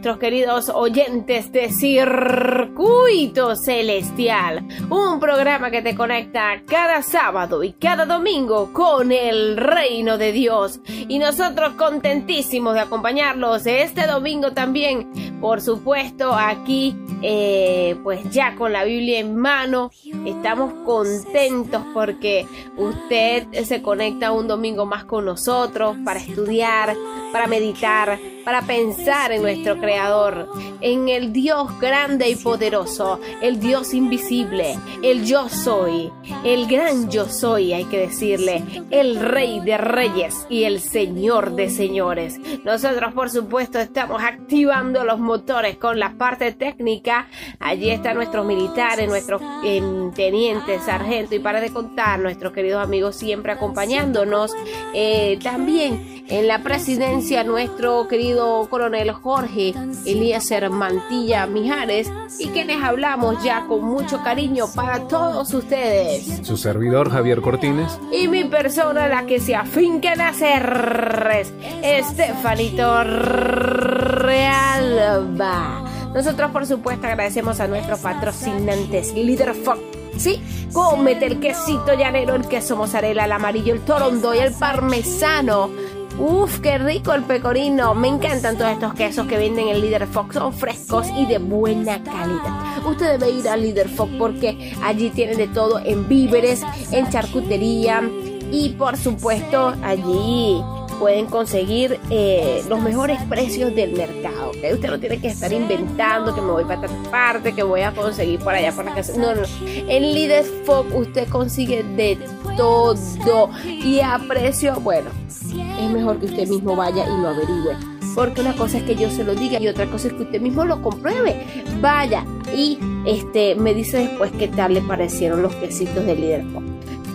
nuestros queridos oyentes de Circuito Celestial, un programa que te conecta cada sábado y cada domingo con el reino de Dios. Y nosotros contentísimos de acompañarlos este domingo también, por supuesto, aquí, eh, pues ya con la Biblia en mano, estamos contentos porque usted se conecta un domingo más con nosotros para estudiar, para meditar, para pensar en nuestro Creador, en el Dios grande y poderoso, el Dios invisible, el yo soy, el gran yo soy, hay que decirle, el Rey de Reyes y el Señor de Señores. Nosotros, por supuesto, estamos activando los motores con la parte técnica. Allí están nuestros militares, nuestros em, tenientes, sargentos y para de contar, nuestros queridos amigos siempre acompañándonos. Eh, también en la presidencia, nuestro querido coronel Jorge Eliezer Mantilla Mijares y quienes hablamos ya con mucho cariño para todos ustedes. Su servidor Javier Cortines. Y mi persona, la que se afinca en hacer, Estefanito Realba. Nosotros, por supuesto, agradecemos a nuestros patrocinantes, Líder Fox. Sí, cómete el quesito llanero, el queso mozzarella, el amarillo, el torondo y el parmesano Uf, qué rico el pecorino. Me encantan todos estos quesos que venden en Líder Fox. Son frescos y de buena calidad. Usted debe ir al Líder Fox porque allí tienen de todo en víveres, en charcutería y por supuesto allí pueden conseguir eh, los mejores precios del mercado. Usted no tiene que estar inventando que me voy para otra parte, que voy a conseguir por allá por la casa. No, no. En Líder Fox usted consigue de todo y a precio, bueno, es mejor que usted mismo vaya y lo averigüe. Porque una cosa es que yo se lo diga y otra cosa es que usted mismo lo compruebe. Vaya y este me dice después qué tal le parecieron los quesitos de líder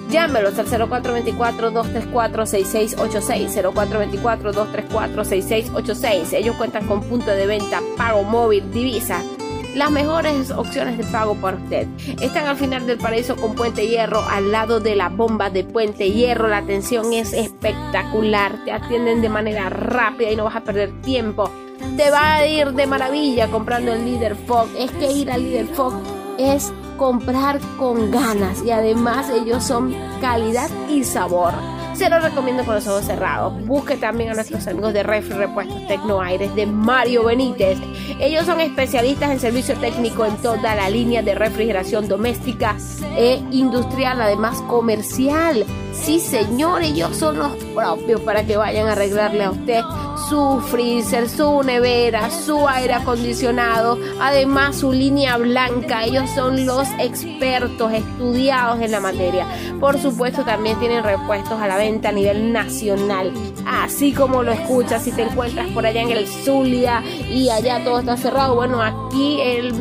Llámelos al 0424-234-6686. 0424-234-6686. Ellos cuentan con punto de venta, pago móvil, divisa las mejores opciones de pago para usted. Están al final del paraíso con Puente Hierro, al lado de la bomba de Puente Hierro. La atención es espectacular. Te atienden de manera rápida y no vas a perder tiempo. Te va a ir de maravilla comprando el Líder Fog. Es que ir al Líder Fog es comprar con ganas y además ellos son calidad y sabor. Se lo recomiendo con los ojos cerrados. Busque también a nuestros amigos de Refri Repuestos Tecno Aires de Mario Benítez. Ellos son especialistas en servicio técnico en toda la línea de refrigeración doméstica e industrial, además comercial. Sí, señor, ellos son los propios para que vayan a arreglarle a usted su freezer, su nevera, su aire acondicionado, además su línea blanca. Ellos son los expertos estudiados en la materia. Por supuesto, también tienen repuestos a la venta a nivel nacional. Así como lo escuchas, si te encuentras por allá en el Zulia y allá todo está cerrado, bueno, aquí el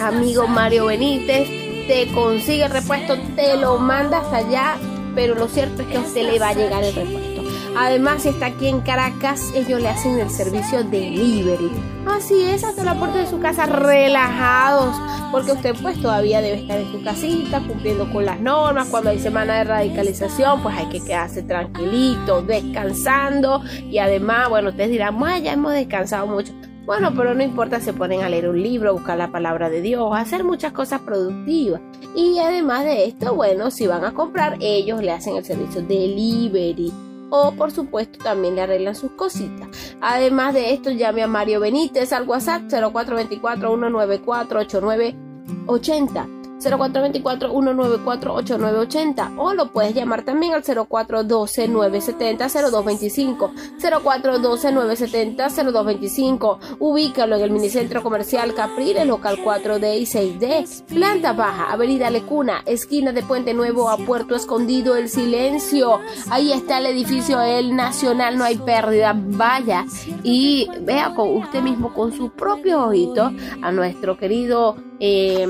amigo Mario Benítez te consigue el repuesto, te lo manda hasta allá, pero lo cierto es que a usted le va a llegar el repuesto. Además, si está aquí en Caracas, ellos le hacen el servicio delivery. Así es, hasta la puerta de su casa relajados, porque usted pues todavía debe estar en su casita cumpliendo con las normas. Cuando hay semana de radicalización, pues hay que quedarse tranquilito, descansando. Y además, bueno, ustedes dirán, ya hemos descansado mucho. Bueno, pero no importa, se ponen a leer un libro, buscar la palabra de Dios, hacer muchas cosas productivas. Y además de esto, bueno, si van a comprar, ellos le hacen el servicio delivery o por supuesto también le arreglan sus cositas. Además de esto, llame a Mario Benítez al WhatsApp 0424 194 8980 0424-194-8980 o lo puedes llamar también al 0412-970-0225. 0412-970-0225. Ubícalo en el Minicentro Comercial Capriles, local 4D y 6D. Planta Baja, Avenida Lecuna, esquina de Puente Nuevo a Puerto Escondido, El Silencio. Ahí está el edificio El Nacional, no hay pérdida. Vaya y vea con usted mismo con su propio ojito a nuestro querido eh,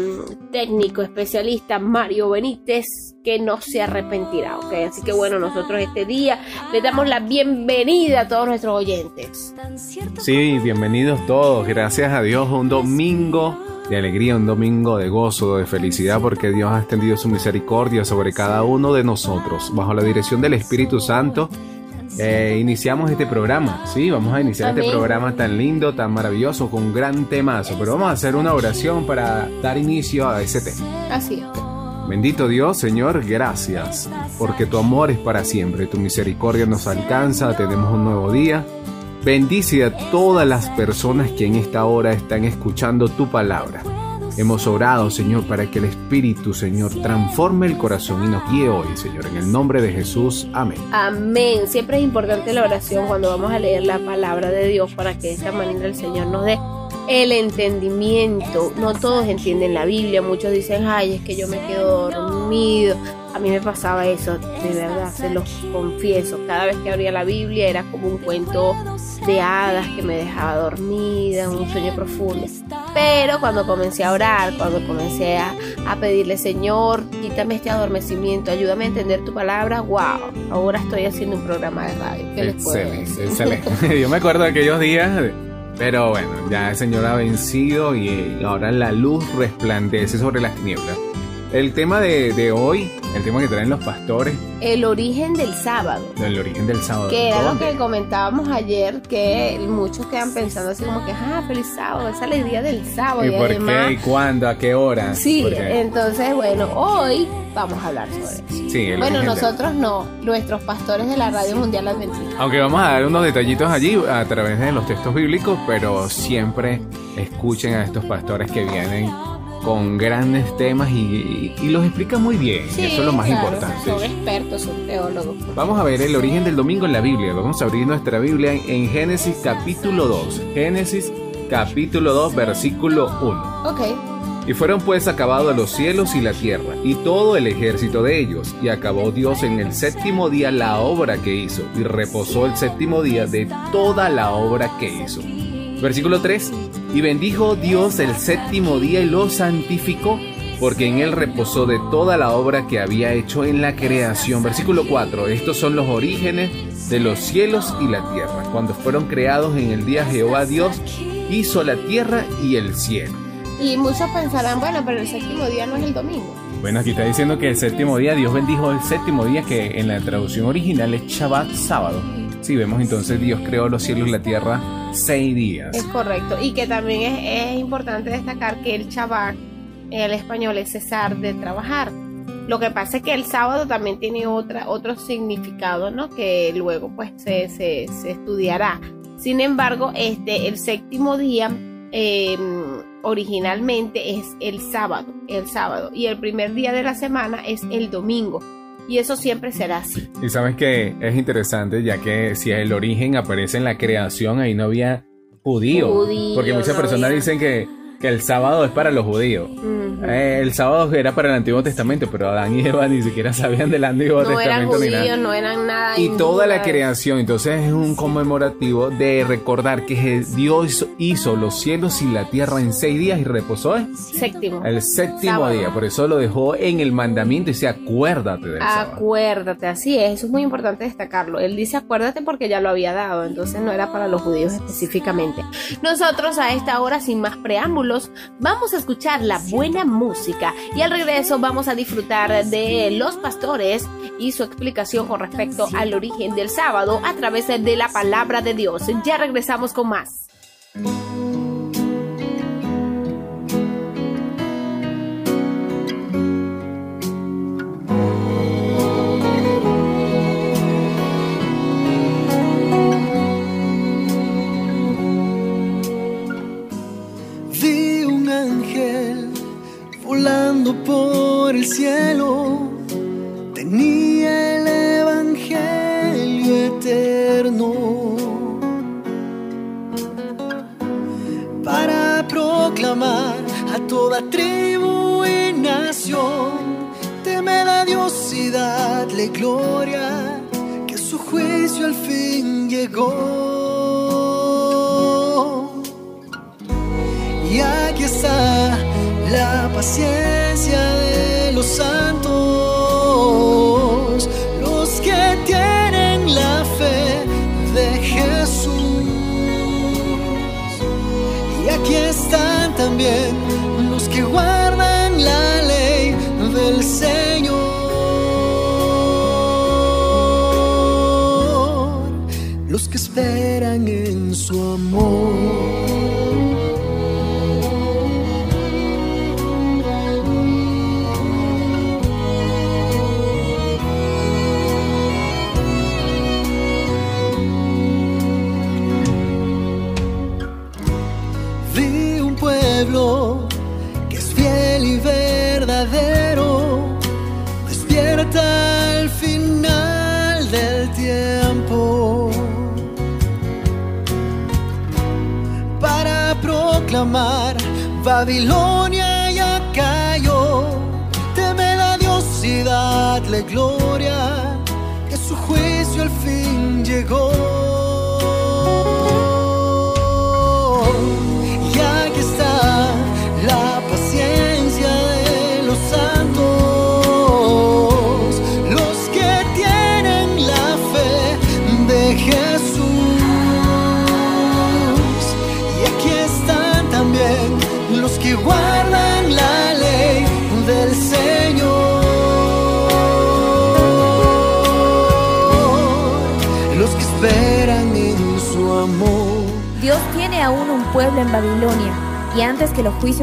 técnico especialista Mario Benítez que no se arrepentirá, ¿ok? Así que bueno, nosotros este día le damos la bienvenida a todos nuestros oyentes. Sí, bienvenidos todos, gracias a Dios, un domingo de alegría, un domingo de gozo, de felicidad, porque Dios ha extendido su misericordia sobre cada uno de nosotros, bajo la dirección del Espíritu Santo eh, iniciamos este programa. Sí, vamos a iniciar este programa tan lindo, tan maravilloso, con un gran temazo. Pero vamos a hacer una oración para dar inicio a ese tema. Así es. Bendito Dios, Señor, gracias, porque tu amor es para siempre, tu misericordia nos alcanza, tenemos un nuevo día. Bendice a todas las personas que en esta hora están escuchando tu palabra. Hemos orado, Señor, para que el Espíritu, Señor, transforme el corazón y nos guíe hoy, Señor. En el nombre de Jesús. Amén. Amén. Siempre es importante la oración cuando vamos a leer la palabra de Dios para que de esta manera el Señor nos dé el entendimiento. No todos entienden la Biblia. Muchos dicen, ay, es que yo me quedo dormido. A mí me pasaba eso, de verdad, se los confieso. Cada vez que abría la Biblia era como un cuento de hadas que me dejaba dormida, un sueño profundo. Pero cuando comencé a orar, cuando comencé a, pedirle, Señor, quítame este adormecimiento, ayúdame a entender tu palabra, wow, ahora estoy haciendo un programa de radio. ¿Qué les puedo decir? excelente. Yo me acuerdo de aquellos días, pero bueno, ya el Señor ha vencido y ahora la luz resplandece sobre las tinieblas. El tema de, de, hoy, el tema que traen los pastores. El origen del sábado. El origen del sábado. Que era lo que comentábamos ayer, que muchos quedan pensando así como que, ah, feliz sábado, esa alegría del sábado. ¿Y, por qué? ¿Y cuándo? ¿A qué hora? Sí, entonces, bueno, hoy vamos a hablar sobre eso. Sí, bueno, nosotros no, nuestros pastores de la Radio Mundial Adventista. Aunque vamos a dar unos detallitos allí a través de los textos bíblicos, pero siempre escuchen a estos pastores que vienen con grandes temas y, los explica muy bien. eso es lo más importante. Son expertos, son teólogos. Vamos a ver el origen del domingo en la Biblia. Vamos a abrir nuestra Biblia en Génesis capítulo 2. Génesis capítulo 2, versículo 1. Ok. Y fueron pues acabados los cielos y la tierra, y todo el ejército de ellos, y acabó Dios en el séptimo día la obra que hizo, y reposó el séptimo día de toda la obra que hizo. Versículo 3. Y bendijo Dios el séptimo día y lo santificó, porque en él reposó de toda la obra que había hecho en la creación. Versículo 4. Estos son los orígenes de los cielos y la tierra. Cuando fueron creados en el día Jehová Dios hizo la tierra y el cielo. Y muchos pensarán, bueno, pero el séptimo día no es el domingo. Bueno, aquí está diciendo que el séptimo día, Dios bendijo el séptimo día, que en la traducción original es Shabbat, sábado. Si vemos entonces Dios creó los cielos y la tierra seis días. Es correcto. Y que también es, importante destacar que el Shabbat, el español, es cesar de trabajar. Lo que pasa es que el sábado también tiene otra, otro significado, ¿no? Que luego pues se, se, estudiará. Sin embargo, este, el séptimo día em, originalmente es el sábado, el sábado. Y el primer día de la semana es el domingo y eso siempre será así. Y sabes que es interesante, ya que si el origen aparece en la creación, ahí no había judío. porque muchas personas dicen que que el sábado es para los judíos. Eh, el sábado era para el Antiguo Testamento, pero Adán y Eva ni siquiera sabían del Antiguo no Testamento eran judíos, ni nada. No eran nada. Y toda la creación, entonces es un conmemorativo de recordar que Dios hizo los cielos y la tierra en seis días y reposó el séptimo. El séptimo día, por eso lo dejó en el mandamiento y dice acuérdate del Acuérdate, así es, eso es muy importante destacarlo. Él dice acuérdate porque ya lo había dado, entonces no era para los judíos específicamente. Nosotros a esta hora, sin más preámbulos, vamos a escuchar la buena música y al regreso vamos a disfrutar de los pastores y su explicación con respecto al origen del sábado a través de la palabra de Dios. Ya regresamos con más. volando por el cielo, tenía el Evangelio eterno para proclamar a toda tribu y nación, temed a Dios y gloria, que su juicio al fin llegó. Y aquí está la paciencia de los santos, los que tienen la fe de Jesús. Y aquí están también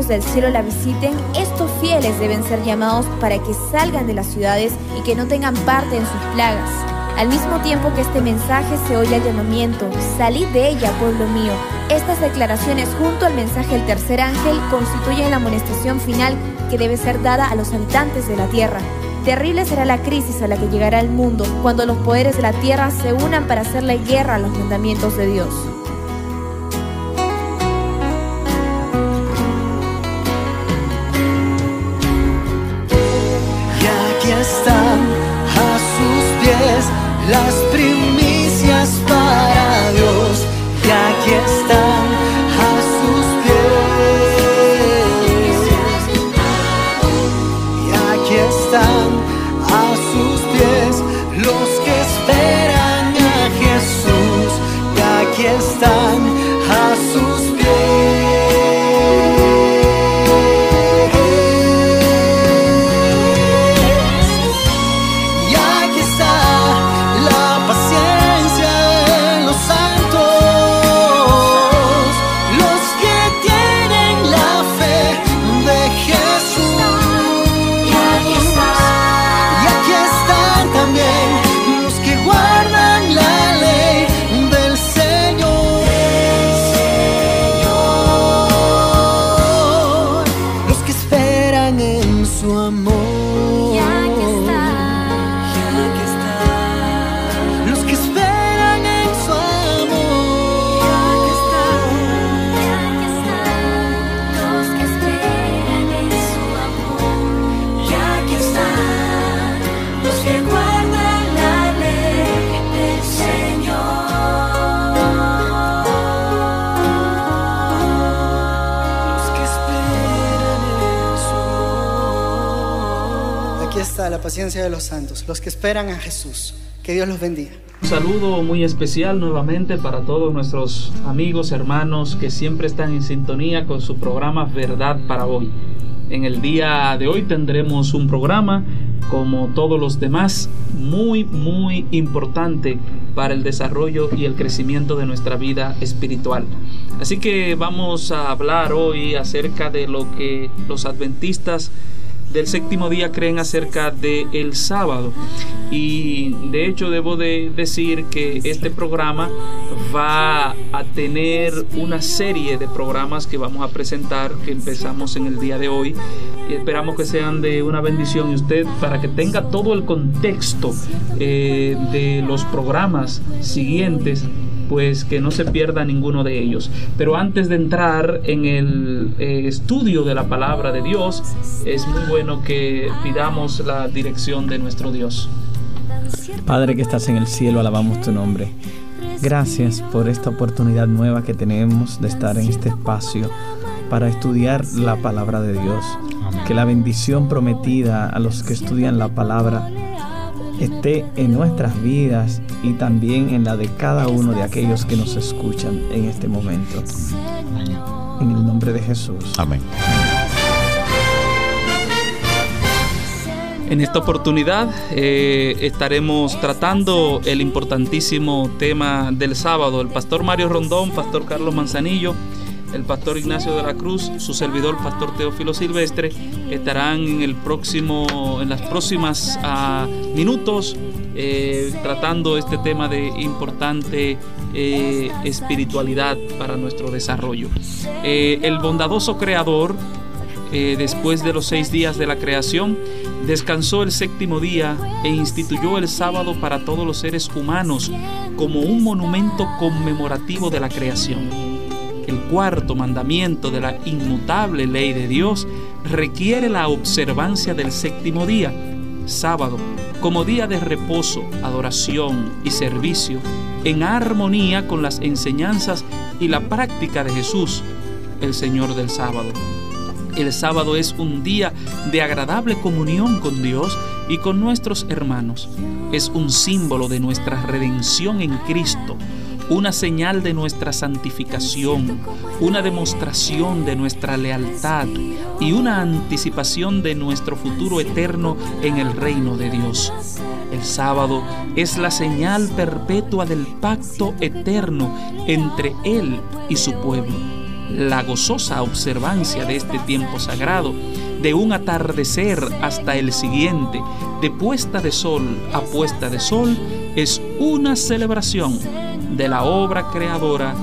del cielo la visiten, estos fieles deben ser llamados para que salgan de las ciudades y que no tengan parte en sus plagas. Al mismo tiempo que este mensaje se oye el llamamiento, salid de ella, pueblo mío. Estas declaraciones junto al mensaje del tercer ángel constituyen la amonestación final que debe ser dada a los habitantes de la tierra. Terrible será la crisis a la que llegará el mundo cuando los poderes de la tierra se unan para hacerle guerra a los mandamientos de Dios. Los santos, los que esperan a Jesús. Que Dios los bendiga. Un saludo muy especial nuevamente para todos nuestros amigos, hermanos que siempre están en sintonía con su programa Verdad para hoy. En el día de hoy tendremos un programa como todos los demás muy muy importante para el desarrollo y el crecimiento de nuestra vida espiritual. Así que vamos a hablar hoy acerca de lo que los adventistas del séptimo día creen acerca del el sábado. Y de hecho debo de decir que este programa va a tener una serie de programas que vamos a presentar, que empezamos en el día de hoy. Y esperamos que sean de una bendición y usted para que tenga todo el contexto eh, de los programas siguientes pues que no se pierda ninguno de ellos. Pero antes de entrar en el eh, estudio de la palabra de Dios, es muy bueno que pidamos la dirección de nuestro Dios. Padre que estás en el cielo, alabamos tu nombre. Gracias por esta oportunidad nueva que tenemos de estar en este espacio para estudiar la palabra de Dios. Que la bendición prometida a los que estudian la palabra esté en nuestras vidas y también en la de cada uno de aquellos que nos escuchan en este momento. En el nombre de Jesús. Amén. En esta oportunidad eh, estaremos tratando el importantísimo tema del sábado. El pastor Mario Rondón, pastor Carlos Manzanillo, el pastor Ignacio de la Cruz, su servidor, pastor Teófilo Silvestre, estarán en el próximo, en las próximas ah, minutos eh, tratando este tema de importante eh, espiritualidad para nuestro desarrollo. Eh, el bondadoso creador, después de los seis días de la creación, descansó el séptimo día e instituyó el sábado para todos los seres humanos como un monumento conmemorativo de la creación el cuarto mandamiento de la inmutable ley de Dios requiere la observancia del séptimo día, sábado, como día de reposo, adoración y servicio, en armonía con las enseñanzas y la práctica de Jesús, el Señor del sábado. El sábado es un día de agradable comunión con Dios y con nuestros hermanos. Es un símbolo de nuestra redención en Cristo una señal de nuestra santificación, una demostración de nuestra lealtad y una anticipación de nuestro futuro eterno en el reino de Dios. El sábado es la señal perpetua del pacto eterno entre Él y su pueblo. La gozosa observancia de este tiempo sagrado, de un atardecer hasta el siguiente, de puesta de sol a puesta de sol, es una celebración de la obra creadora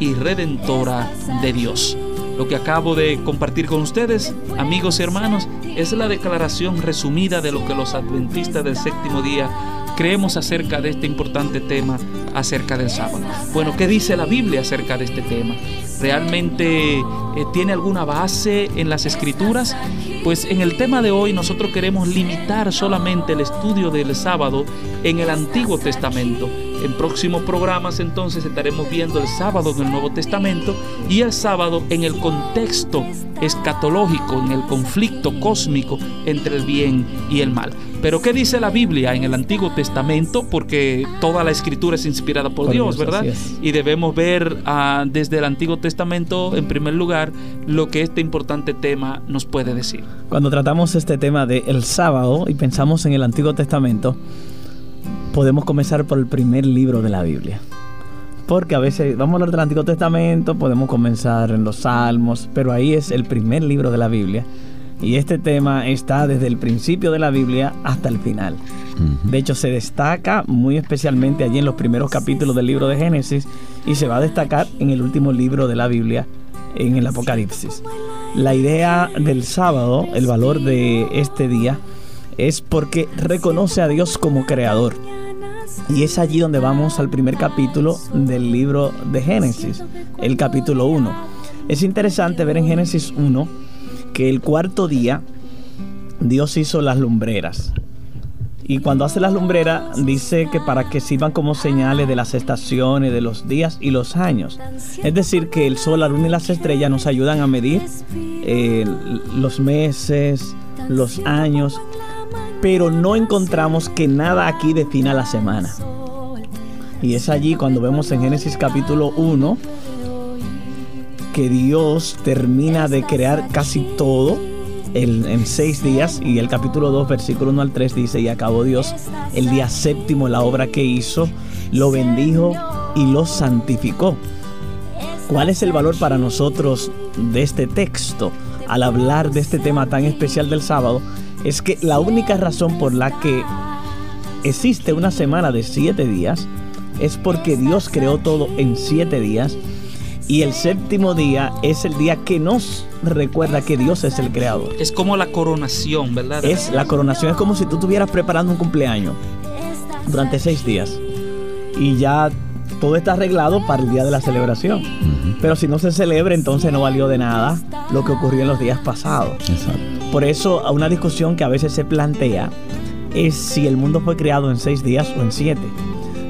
y redentora de Dios. Lo que acabo de compartir con ustedes, amigos y hermanos, es la declaración resumida de lo que los adventistas del séptimo día creemos acerca de este importante tema, acerca del sábado. Bueno, ¿qué dice la Biblia acerca de este tema? ¿Realmente eh, tiene alguna base en las escrituras? Pues en el tema de hoy nosotros queremos limitar solamente el estudio del sábado en el Antiguo Testamento en próximos programas entonces estaremos viendo el sábado en el Nuevo Testamento y el sábado en el contexto escatológico, en el conflicto cósmico entre el bien y el mal. Pero ¿qué dice la Biblia en el Antiguo Testamento? Porque toda la escritura es inspirada por, Dios, ¿verdad? Y debemos ver ah, desde el Antiguo Testamento, en primer lugar, lo que este importante tema nos puede decir. Cuando tratamos este tema del sábado y pensamos en el Antiguo Testamento, podemos comenzar por el primer libro de la Biblia. Porque a veces vamos a hablar del Antiguo Testamento, podemos comenzar en los Salmos, pero ahí es el primer libro de la Biblia. Y este tema está desde el principio de la Biblia hasta el final. De hecho, se destaca muy especialmente allí en los primeros capítulos del libro de Génesis y se va a destacar en el último libro de la Biblia, en el Apocalipsis. La idea del sábado, el valor de este día, es porque reconoce a Dios como creador. Y es allí donde vamos al primer capítulo del libro de Génesis, el capítulo 1. Es interesante ver en Génesis 1 que el cuarto día Dios hizo las lumbreras. Y cuando hace las lumbreras dice que para que sirvan como señales de las estaciones, de los días y los años. Es decir, que el sol, la luna y las estrellas nos ayudan a medir eh, los meses, los años pero no encontramos que nada aquí defina la semana. Y es allí cuando vemos en Génesis capítulo 1 que Dios termina de crear casi todo en, seis días y el capítulo 2 versículo 1 al 3 dice y acabó Dios el día séptimo la obra que hizo, lo bendijo y lo santificó. ¿Cuál es el valor para nosotros de este texto? al hablar de este tema tan especial del sábado es que la única razón por la que existe una semana de siete días es porque Dios creó todo en siete días y el séptimo día es el día que nos recuerda que Dios es el creador. Es como la coronación, ¿verdad? Es la coronación, es como si tú estuvieras preparando un cumpleaños durante seis días y ya todo está arreglado para el día de la celebración. Pero si no se celebra, entonces no valió de nada lo que ocurrió en los días pasados. Por eso, una discusión que a veces se plantea es si el mundo fue creado en seis días o en siete.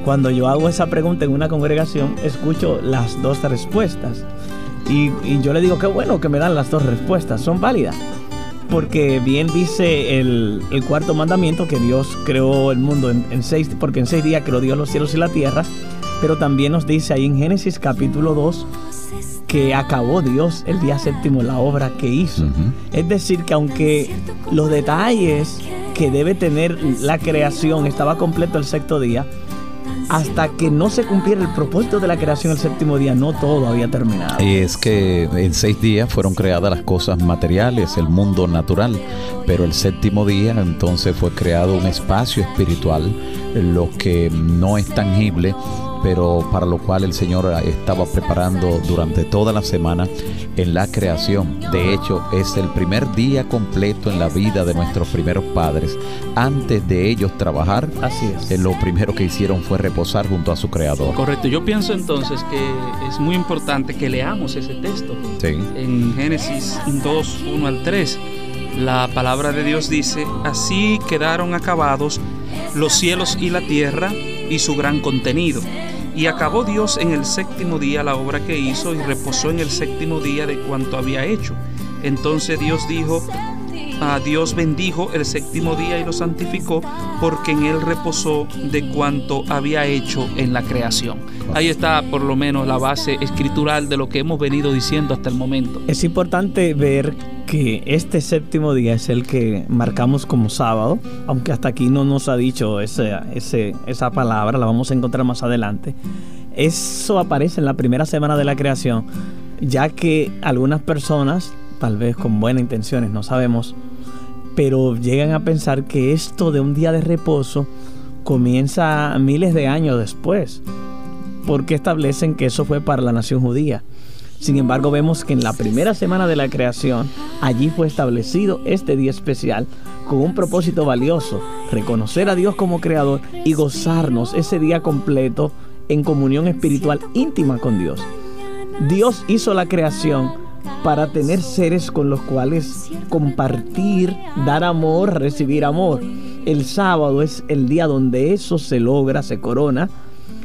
Cuando yo hago esa pregunta en una congregación, escucho las dos respuestas. Y, yo le digo que bueno que me dan las dos respuestas, son válidas. Porque bien dice el, cuarto mandamiento que Dios creó el mundo en, en, seis, porque en seis días creó Dios los cielos y la tierra. Pero también nos dice ahí en Génesis capítulo 2 que acabó Dios el día séptimo la obra que hizo. Es decir, que aunque los detalles que debe tener la creación estaba completo el sexto día, hasta que no se cumpliera el propósito de la creación el séptimo día, no todo había terminado. Y es que en seis días fueron creadas las cosas materiales, el mundo natural, pero el séptimo día entonces fue creado un espacio espiritual, lo que no es tangible, pero para lo cual el Señor estaba preparando durante toda la semana en la creación. De hecho, es el primer día completo en la vida de nuestros primeros padres. Antes de ellos trabajar, Así es. Eh, lo primero que hicieron fue reposar junto a su Creador. Correcto, yo pienso entonces que es muy importante que leamos ese texto. Sí. En Génesis 2, 1 al 3, la palabra de Dios dice, así quedaron acabados los cielos y la tierra y su gran contenido. Y acabó Dios en el séptimo día la obra que hizo y reposó en el séptimo día de cuanto había hecho. Entonces Dios dijo, Dios bendijo el séptimo día y lo santificó porque en él reposó de cuanto había hecho en la creación. Ahí está por lo menos la base escritural de lo que hemos venido diciendo hasta el momento. Es importante ver que este séptimo día es el que marcamos como sábado, aunque hasta aquí no nos ha dicho ese, esa palabra, la vamos a encontrar más adelante. Eso aparece en la primera semana de la creación, ya que algunas personas, tal vez con buenas intenciones, no sabemos, pero llegan a pensar que esto de un día de reposo comienza miles de años después, porque establecen que eso fue para la nación judía. Sin embargo, vemos que en la primera semana de la creación, allí fue establecido este día especial con un propósito valioso, reconocer a Dios como creador y gozarnos ese día completo en comunión espiritual íntima con Dios. Dios hizo la creación para tener seres con los cuales compartir, dar amor, recibir amor. El sábado es el día donde eso se logra, se corona.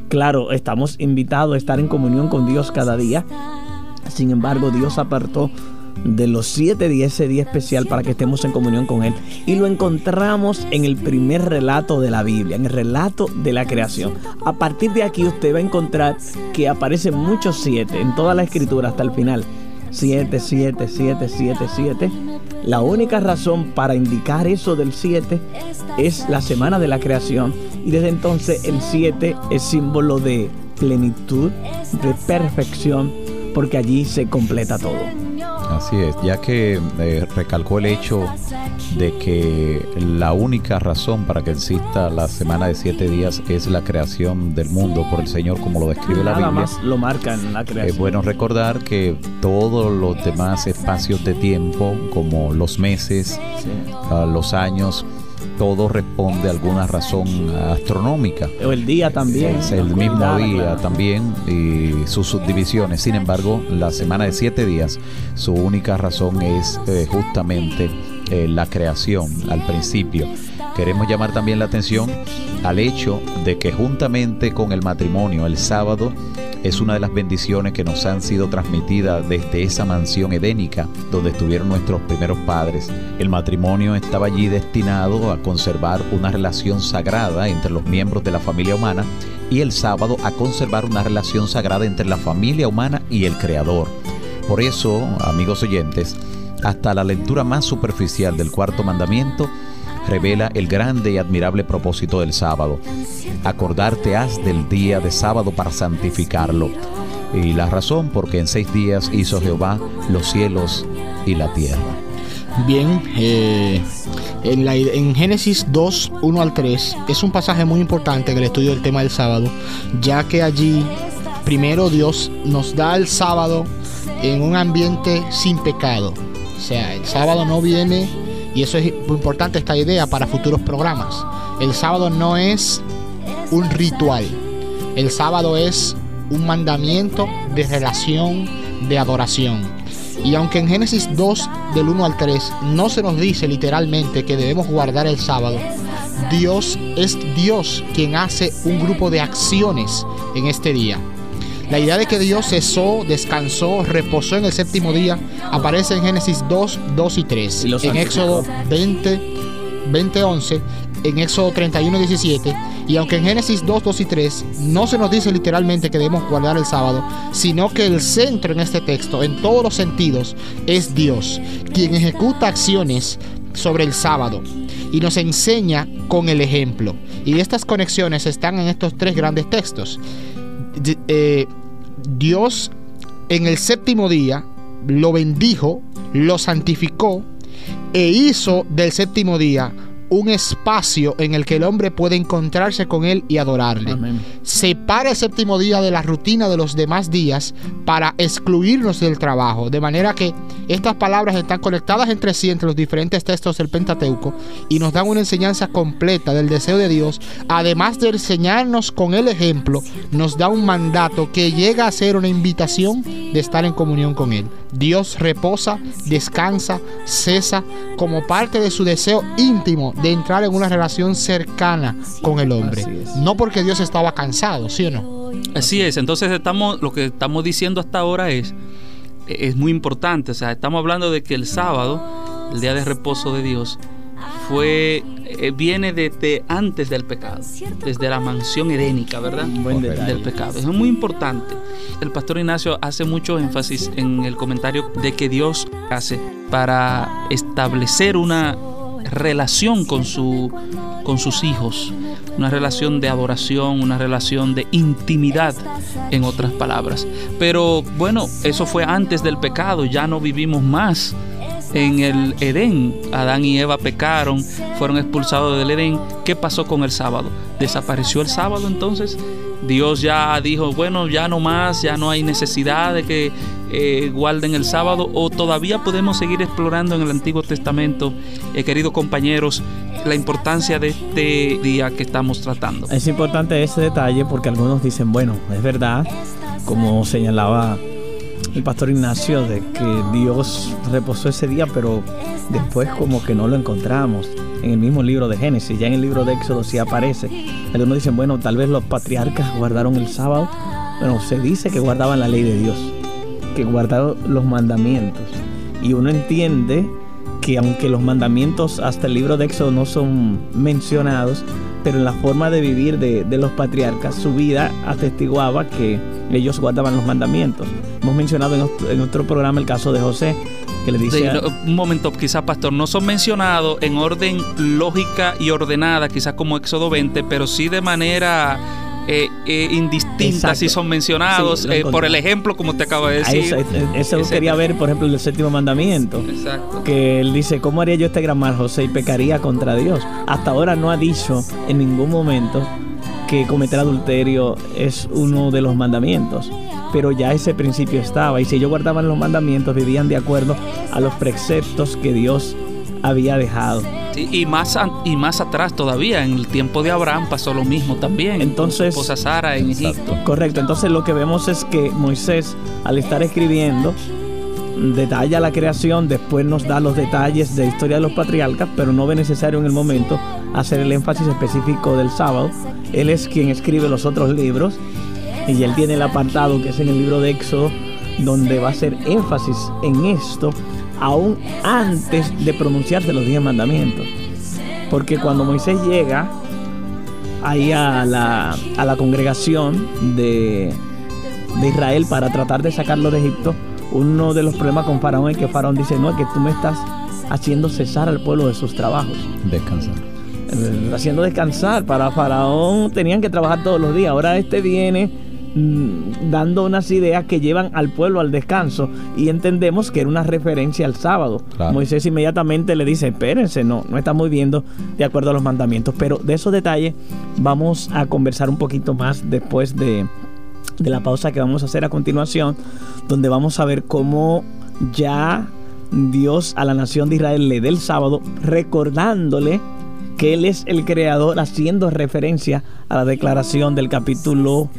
Claro, estamos invitados a estar en comunión con Dios cada día, sin embargo, Dios apartó de los siete días ese día especial para que estemos en comunión con Él. Y lo encontramos en el primer relato de la Biblia, en el relato de la creación. A partir de aquí usted va a encontrar que aparecen muchos siete en toda la escritura hasta el final. Siete, siete, siete, siete, siete. La única razón para indicar eso del siete es la semana de la creación. Y desde entonces el siete es símbolo de plenitud, de perfección porque allí se completa todo. Así es, ya que eh, recalcó el hecho de que la única razón para que exista la semana de siete días es la creación del mundo por el Señor, como lo describe la Biblia. más lo marca en la creación. Es bueno recordar que todos los demás espacios de tiempo, como los meses, ah, los años, todo responde a alguna razón astronómica. O el día también. Es el mismo día también y sus subdivisiones. Sin embargo, la semana de siete días, su única razón es eh, justamente eh, la creación al principio. Queremos llamar también la atención al hecho de que juntamente con el matrimonio, el sábado, es una de las bendiciones que nos han sido transmitidas desde esa mansión edénica donde estuvieron nuestros primeros padres. El matrimonio estaba allí destinado a conservar una relación sagrada entre los miembros de la familia humana y el sábado a conservar una relación sagrada entre la familia humana y el Creador. Por eso, amigos oyentes, hasta la lectura más superficial del cuarto mandamiento, revela el grande y admirable propósito del sábado. Acordarte has del día de sábado para santificarlo. Y la razón, porque en seis días hizo Jehová los cielos y la tierra. Bien, eh, en, la- en Génesis 2, 1 al 3 es un pasaje muy importante en el estudio del tema del sábado, ya que allí primero Dios nos da el sábado en un ambiente sin pecado. O sea, el sábado no viene, y eso es importante esta idea para futuros programas. El sábado no es un ritual, el sábado es un mandamiento de relación, de adoración. Y aunque en Génesis 2 del 1 al 3 no se nos dice literalmente que debemos guardar el sábado, Dios es Dios quien hace un grupo de acciones en este día. La idea de que Dios cesó, descansó, reposó en el séptimo día aparece en Génesis 2, 2 y 3. Y en Éxodo santificó. 20, 20, 11, en Éxodo 31, 17. Y aunque en Génesis 2, 2 y 3 no se nos dice literalmente que debemos guardar el sábado, sino que el centro en este texto, en todos los sentidos, es Dios, quien ejecuta acciones sobre el sábado y nos enseña con el ejemplo. Y estas conexiones están en estos tres grandes textos. Eh, Dios en el séptimo día lo bendijo, lo santificó e hizo del séptimo día un espacio en el que el hombre puede encontrarse con él y adorarle. Amén. Separa el séptimo día de la rutina de los demás días para excluirnos del trabajo. De manera que estas palabras están conectadas entre sí, entre los diferentes textos del Pentateuco, y nos dan una enseñanza completa del deseo de Dios. Además de enseñarnos con el ejemplo, nos da un mandato que llega a ser una invitación de estar en comunión con Él. Dios reposa, descansa, cesa como parte de su deseo íntimo de entrar en una relación cercana con el hombre. No porque Dios estaba cansado, ¿sí o no? Así es, entonces estamos, lo que estamos diciendo hasta ahora es, es muy importante, o sea, estamos hablando de que el sábado, el día de reposo de Dios, fue, eh, viene desde antes del pecado, desde la mansión edénica, ¿verdad? buen. Del pecado. Eso es muy importante. El pastor Ignacio hace mucho énfasis en el comentario de que Dios hace para establecer una relación con, su, con sus hijos, una relación de adoración, una relación de intimidad, en otras palabras. Pero bueno, eso fue antes del pecado, ya no vivimos más en el Edén. Adán y Eva pecaron, fueron expulsados del Edén. ¿Qué pasó con el sábado? ¿Desapareció el sábado entonces? Dios ya dijo, bueno, ya no más, ya no hay necesidad de que eh, guarden el sábado o todavía podemos seguir explorando en el Antiguo Testamento, eh, queridos compañeros, la importancia de este día que estamos tratando. Es importante ese detalle porque algunos dicen, bueno, es verdad, como señalaba el pastor Ignacio, de que Dios reposó ese día, pero después como que no lo encontramos en el mismo libro de Génesis, ya en el libro de Éxodo sí aparece. Algunos dicen, bueno, tal vez los patriarcas guardaron el sábado, bueno, se dice que guardaban la ley de Dios, que guardaron los mandamientos. Y uno entiende que aunque los mandamientos hasta el libro de Éxodo no son mencionados, pero en la forma de vivir de, de los patriarcas, su vida atestiguaba que ellos guardaban los mandamientos. Hemos mencionado en otro, en otro programa el caso de José, que le dice... Sí, un momento, quizás, pastor, no son mencionados en orden lógica y ordenada, quizás como Éxodo 20, pero sí de manera eh, eh, indistinta, Exacto. sí son mencionados, Sí, eh, por el ejemplo, como te acabo de decir. eso, quería ver, por ejemplo, el séptimo mandamiento. Exacto. que él dice, ¿cómo haría yo este gran mal, José? Y pecaría contra Dios. Hasta ahora no ha dicho en ningún momento que cometer adulterio es uno de los mandamientos. Pero ya ese principio estaba. Y si ellos guardaban los mandamientos, vivían de acuerdo a los preceptos que Dios había dejado. Sí, y, más, y más atrás todavía, en el tiempo de Abraham pasó lo mismo también. Entonces- esposa Sara en Egipto. Correcto. Entonces lo que vemos es que Moisés, al estar escribiendo, detalla la creación, después nos da los detalles de la historia de los patriarcas, pero no ve necesario en el momento hacer el énfasis específico del sábado. Él es quien escribe los otros libros y él tiene el apartado que es en el libro de Éxodo, donde va a hacer énfasis en esto aún antes de pronunciarse los diez mandamientos. Porque cuando Moisés llega ahí a la, a la congregación de, de Israel para tratar de sacarlo de Egipto, uno de los problemas con Faraón es que Faraón dice, no, es que tú me estás haciendo cesar al pueblo de sus trabajos, Descansar. eh, haciendo descansar. Para Faraón tenían que trabajar todos los días, ahora este viene mm, dando unas ideas que llevan al pueblo al descanso y entendemos que era una referencia al sábado. Claro. Moisés inmediatamente le dice, espérense, no, no estamos viendo de acuerdo a los mandamientos, pero de esos detalles vamos a conversar un poquito más después de, de la pausa que vamos a hacer a continuación, donde vamos a ver cómo ya Dios a la nación de Israel le dé el sábado recordándole que Él es el creador, haciendo referencia a la declaración del capítulo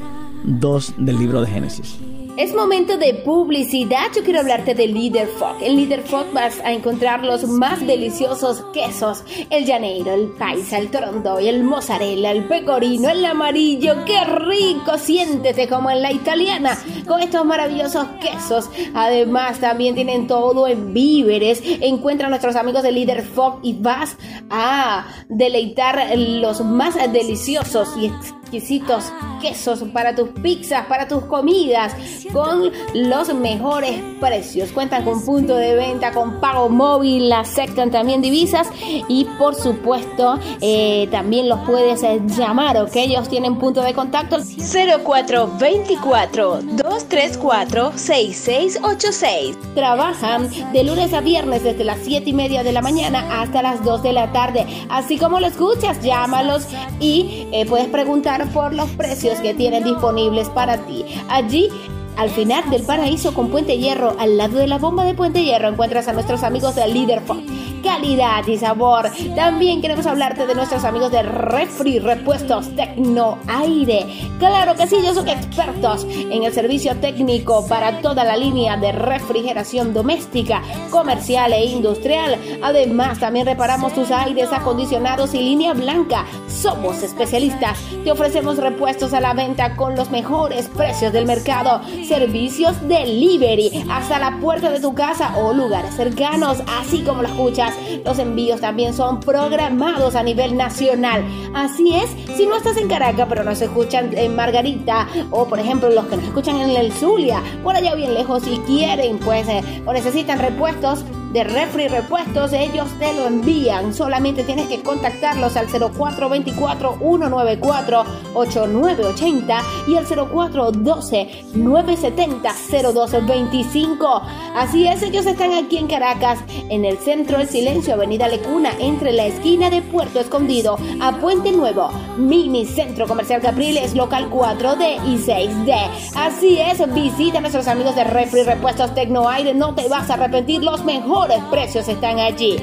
2 del libro de Génesis. Es momento de publicidad. Yo quiero hablarte de Líder Fog. En Líder Fog vas a encontrar los más deliciosos quesos: el llaneiro, el paisa, el torondoy, el mozzarella, el pecorino, el amarillo. ¡Qué rico! Siéntete como en la italiana con estos maravillosos quesos. Además, también tienen todo en víveres. Encuentra a nuestros amigos de Líder Fog y vas a deleitar los más deliciosos y exquisitos quesos para tus pizzas, para tus comidas, con los mejores precios. Cuentan con punto de venta, con pago móvil, aceptan también divisas y por supuesto eh, también los puedes eh, llamar, ¿ok? Ellos tienen punto de contacto 0424 234 6686. Trabajan de lunes a viernes desde las 7 y media de la mañana hasta las 2 de la tarde. Así como lo escuchas, llámalos y eh, puedes preguntar por los precios que tienen disponibles para ti. Allí al final del paraíso con Puente Hierro, al lado de la bomba de Puente Hierro, encuentras a nuestros amigos de Líder Fog. Calidad y sabor. También queremos hablarte de nuestros amigos de Refri Repuestos Tecno Aire. Claro que sí, ellos son expertos en el servicio técnico para toda la línea de refrigeración doméstica, comercial e industrial. Además, también reparamos tus aires acondicionados y línea blanca. Somos especialistas. Te ofrecemos repuestos a la venta con los mejores precios del mercado servicios delivery hasta la puerta de tu casa o lugares cercanos, así como lo escuchas. Los envíos también son programados a nivel nacional. Así es, si no estás en Caracas, pero nos escuchan en Margarita, o por ejemplo los que nos escuchan en el Zulia, por allá bien lejos, y quieren, pues, eh, o necesitan repuestos, de Refri Repuestos, ellos te lo envían. Solamente tienes que contactarlos al 0424-194-8980 y al 0412-970-0225. Así es, ellos están aquí en Caracas, en el centro del silencio, Avenida Lecuna, entre la esquina de Puerto Escondido a Puente Nuevo, Mini Centro Comercial Capriles, local 4D y 6D. Así es, visita a nuestros amigos de Refri Repuestos Tecnoaire, no te vas a arrepentir, los mejores precios están allí.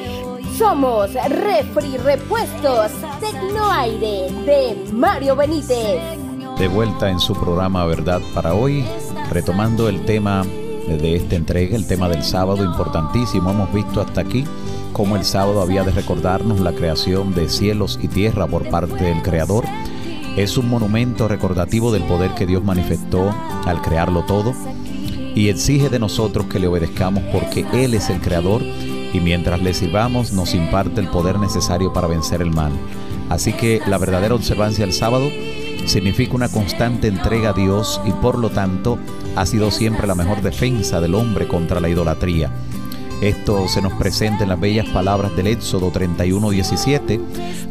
Somos Refri Repuestos Tecnoaire de Mario Benítez. De vuelta en su programa Verdad para hoy, retomando el tema de esta entrega, el tema del sábado importantísimo. Hemos visto hasta aquí cómo el sábado había de recordarnos la creación de cielos y tierra por parte del Creador. Es un monumento recordativo del poder que Dios manifestó al crearlo todo y exige de nosotros que le obedezcamos porque Él es el creador y mientras le sirvamos nos imparte el poder necesario para vencer el mal. Así que la verdadera observancia del sábado significa una constante entrega a Dios y por lo tanto ha sido siempre la mejor defensa del hombre contra la idolatría. Esto se nos presenta en las bellas palabras del Éxodo 31:17,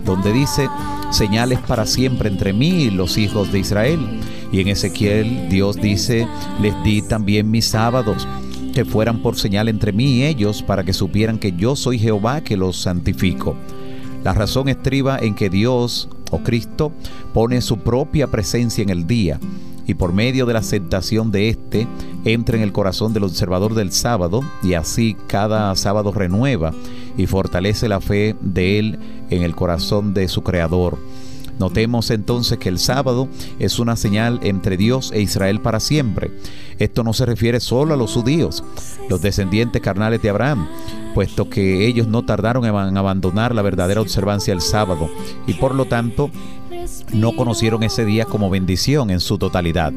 donde dice, señales para siempre entre mí y los hijos de Israel. Y en Ezequiel Dios dice, les di también mis sábados, que fueran por señal entre mí y ellos, para que supieran que yo soy Jehová que los santifico. La razón estriba en que Dios o Cristo pone su propia presencia en el día y por medio de la aceptación de éste entra en el corazón del observador del sábado y así cada sábado renueva y fortalece la fe de él en el corazón de su creador. Notemos entonces que el sábado es una señal entre Dios e Israel para siempre. Esto no se refiere solo a los judíos, los descendientes carnales de Abraham, puesto que ellos no tardaron en abandonar la verdadera observancia del sábado y por lo tanto no conocieron ese día como bendición en su totalidad.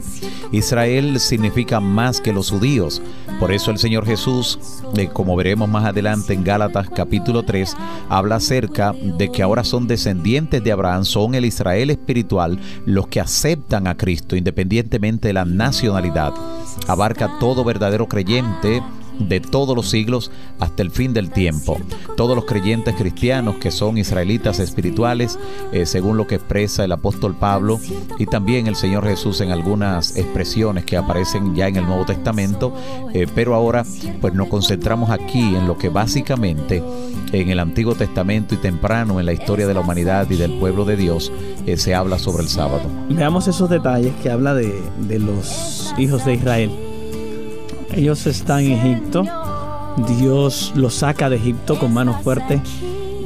Israel significa más que los judíos. Por eso el Señor Jesús, eh, como veremos más adelante en Gálatas capítulo 3, habla acerca de que ahora son descendientes de Abraham, son el Israel espiritual, los que aceptan a Cristo independientemente de la nacionalidad. Abarca todo verdadero creyente de todos los siglos hasta el fin del tiempo. Todos los creyentes cristianos que son israelitas espirituales, eh, según lo que expresa el apóstol Pablo y también el Señor Jesús en algunas expresiones que aparecen ya en el Nuevo Testamento, eh, pero ahora pues nos concentramos aquí en lo que básicamente en el Antiguo Testamento y temprano en la historia de la humanidad y del pueblo de Dios eh, se habla sobre el sábado. Veamos esos detalles que habla de, de los hijos de Israel. Ellos están en Egipto, Dios los saca de Egipto con manos fuertes.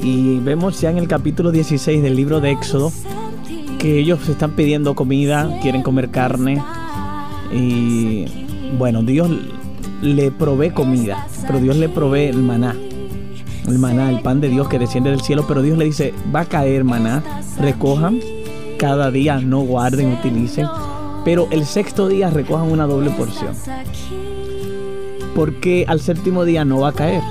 Y vemos ya en el capítulo 16 del libro de Éxodo que ellos están pidiendo comida, quieren comer carne. Y bueno, Dios le provee comida, pero Dios le provee el maná. El maná, el pan de Dios que desciende del cielo, pero Dios le dice, va a caer maná, recojan cada día, no guarden, utilicen, pero el sexto día recojan una doble porción. Porque al séptimo día no va a caer.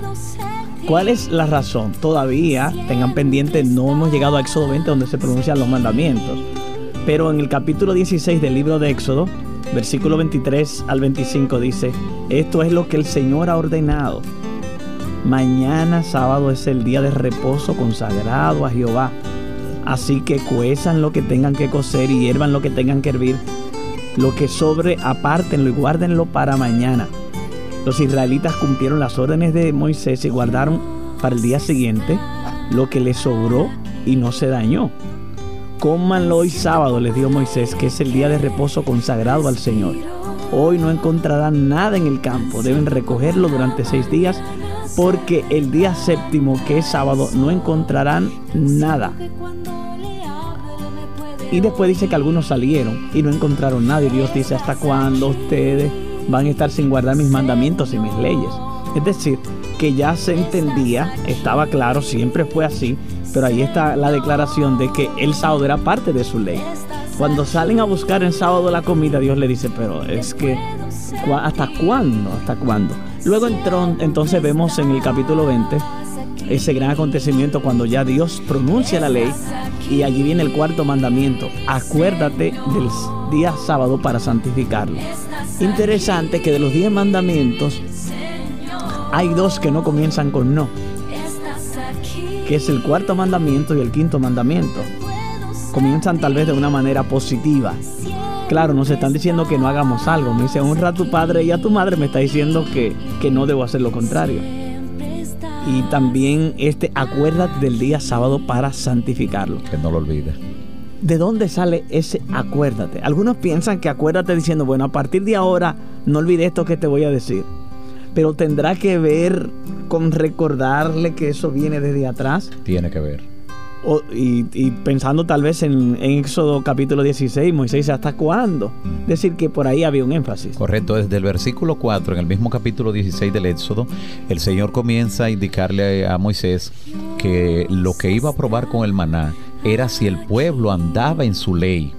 ¿Cuál es la razón? Todavía, tengan pendiente, no hemos llegado a Éxodo 20 donde se pronuncian los mandamientos. Pero en el capítulo 16 del libro de Éxodo, versículo 23 al 25 dice, esto es lo que el Señor ha ordenado. Mañana sábado es el día de reposo consagrado a Jehová. Así que cuezan lo que tengan que cocer y hiervan lo que tengan que hervir. Lo que sobre, apártenlo y guárdenlo para mañana. Los israelitas cumplieron las órdenes de Moisés y guardaron para el día siguiente lo que les sobró y no se dañó. Cómanlo hoy sábado, les dio Moisés, que es el día de reposo consagrado al Señor. Hoy no encontrarán nada en el campo, deben recogerlo durante seis días, porque el día séptimo, que es sábado, no encontrarán nada. Y después dice que algunos salieron y no encontraron nada. Y Dios dice, ¿hasta cuándo ustedes van a estar sin guardar mis mandamientos y mis leyes? Es decir, que ya se entendía, estaba claro, siempre fue así, pero ahí está la declaración de que el sábado era parte de su ley. Cuando salen a buscar en sábado la comida, Dios le dice, pero es que, ¿hasta cuándo? ¿Hasta cuándo? Luego entró, entonces vemos en el capítulo 20 ese gran acontecimiento cuando ya Dios pronuncia la ley y allí viene el cuarto mandamiento. Acuérdate del día sábado para santificarlo. Interesante que de los diez mandamientos hay dos que no comienzan con no, que es el cuarto mandamiento y el quinto mandamiento. Comienzan tal vez de una manera positiva. Claro, nos están diciendo que no hagamos algo. Me dice, honra a tu padre y a tu madre. Me está diciendo que, que no debo hacer lo contrario. Y también este, acuérdate del día sábado para santificarlo. Que no lo olvides. ¿De dónde sale ese acuérdate? Algunos piensan que acuérdate diciendo, bueno, a partir de ahora no olvides esto que te voy a decir. Pero tendrá que ver con recordarle que eso viene desde atrás. Tiene que ver. Y, pensando tal vez en, Éxodo capítulo 16, Moisés ¿hasta cuándo? Decir que por ahí había un énfasis. Correcto, desde el versículo 4, en el mismo capítulo 16 del Éxodo, el Señor comienza a indicarle a Moisés que lo que iba a probar con el maná era si el pueblo andaba en su ley.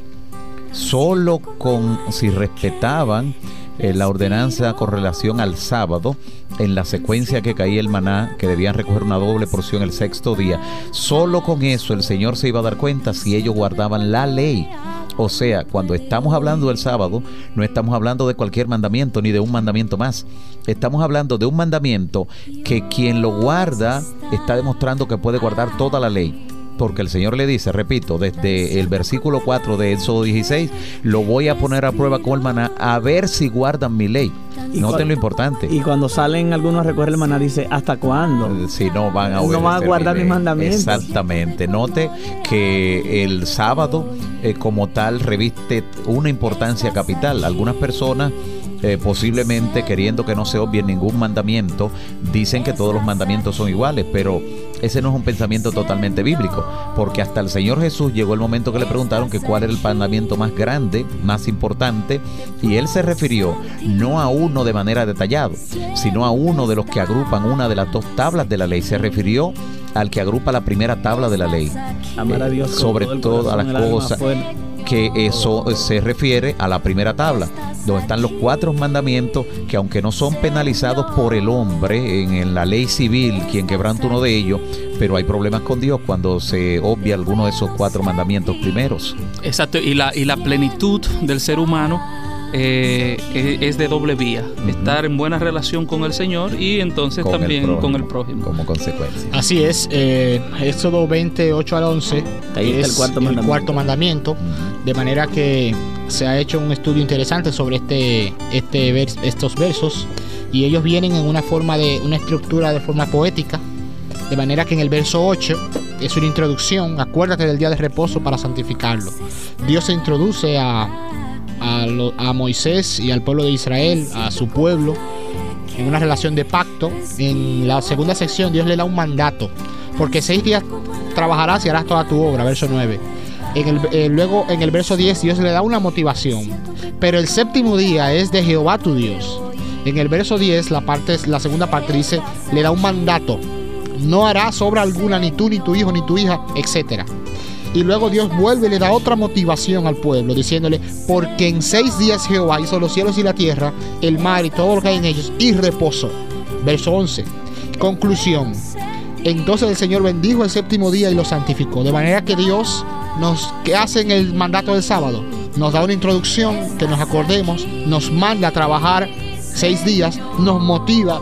Solo con si respetaban eh, la ordenanza con relación al sábado, en la secuencia que caía el maná, que debían recoger una doble porción el sexto día. Solo con eso el Señor se iba a dar cuenta si ellos guardaban la ley. O sea, cuando estamos hablando del sábado, no estamos hablando de cualquier mandamiento ni de un mandamiento más. Estamos hablando de un mandamiento que quien lo guarda está demostrando que puede guardar toda la ley porque el Señor le dice, repito, desde el versículo 4 de Éxodo 16, lo voy a poner a prueba con el maná a ver si guardan mi ley. Y Noten lo importante. Y cuando salen algunos a recoger el maná, dice, ¿hasta cuándo? Si no van a, no van a guardar mis mandamientos. Exactamente. Note que el sábado eh, como tal reviste una importancia capital. Algunas personas eh, posiblemente queriendo que no se obvie ningún mandamiento, dicen que todos los mandamientos son iguales, pero ese no es un pensamiento totalmente bíblico, porque hasta el Señor Jesús llegó el momento que le preguntaron que cuál era el mandamiento más grande, más importante, y él se refirió no a uno de manera detallada, sino a uno de los que agrupan una de las dos tablas de la ley. Se refirió al que agrupa la primera tabla de la ley. Amar a Dios eh, sobre todas las cosas que eso se refiere a la primera tabla, donde están los cuatro mandamientos que aunque no son penalizados por el hombre en, la ley civil, quien quebranta uno de ellos, pero hay problemas con Dios cuando se obvia alguno de esos cuatro mandamientos primeros. Exacto, y la, y la plenitud del ser humano eh, es de doble vía. Estar en buena relación con el Señor y entonces Con el también prójimo, con el prójimo. Como consecuencia. Así es, eh, Éxodo 28 al 11 Ahí está es el cuarto mandamiento. cuarto mandamiento, Ujú. de manera que se ha hecho un estudio interesante sobre este, este vers- estos versos y ellos vienen en una forma de una estructura de forma poética, de manera que en el verso 8 es una introducción, acuérdate del día de reposo para santificarlo. Dios se introduce a, a, Moisés y al pueblo de Israel, a su pueblo, en una relación de pacto. En la segunda sección Dios le da un mandato, porque seis días trabajarás y harás toda tu obra, verso 9. En el, eh, luego en el verso 10 Dios le da una motivación, pero el séptimo día es de Jehová tu Dios. En el verso 10 la, parte, segunda parte dice, le da un mandato, no harás obra alguna ni tú ni tu hijo ni tu hija, etcétera. Y luego Dios vuelve y le da otra motivación al pueblo, diciéndole, porque en seis días Jehová hizo los cielos y la tierra, el mar y todo lo que hay en ellos, y reposo. Verso 11. Conclusión. Entonces el Señor bendijo el séptimo día y lo santificó. De manera que Dios nos que hace en el mandato del sábado. Nos da una introducción, que nos acordemos, nos manda a trabajar seis días, nos motiva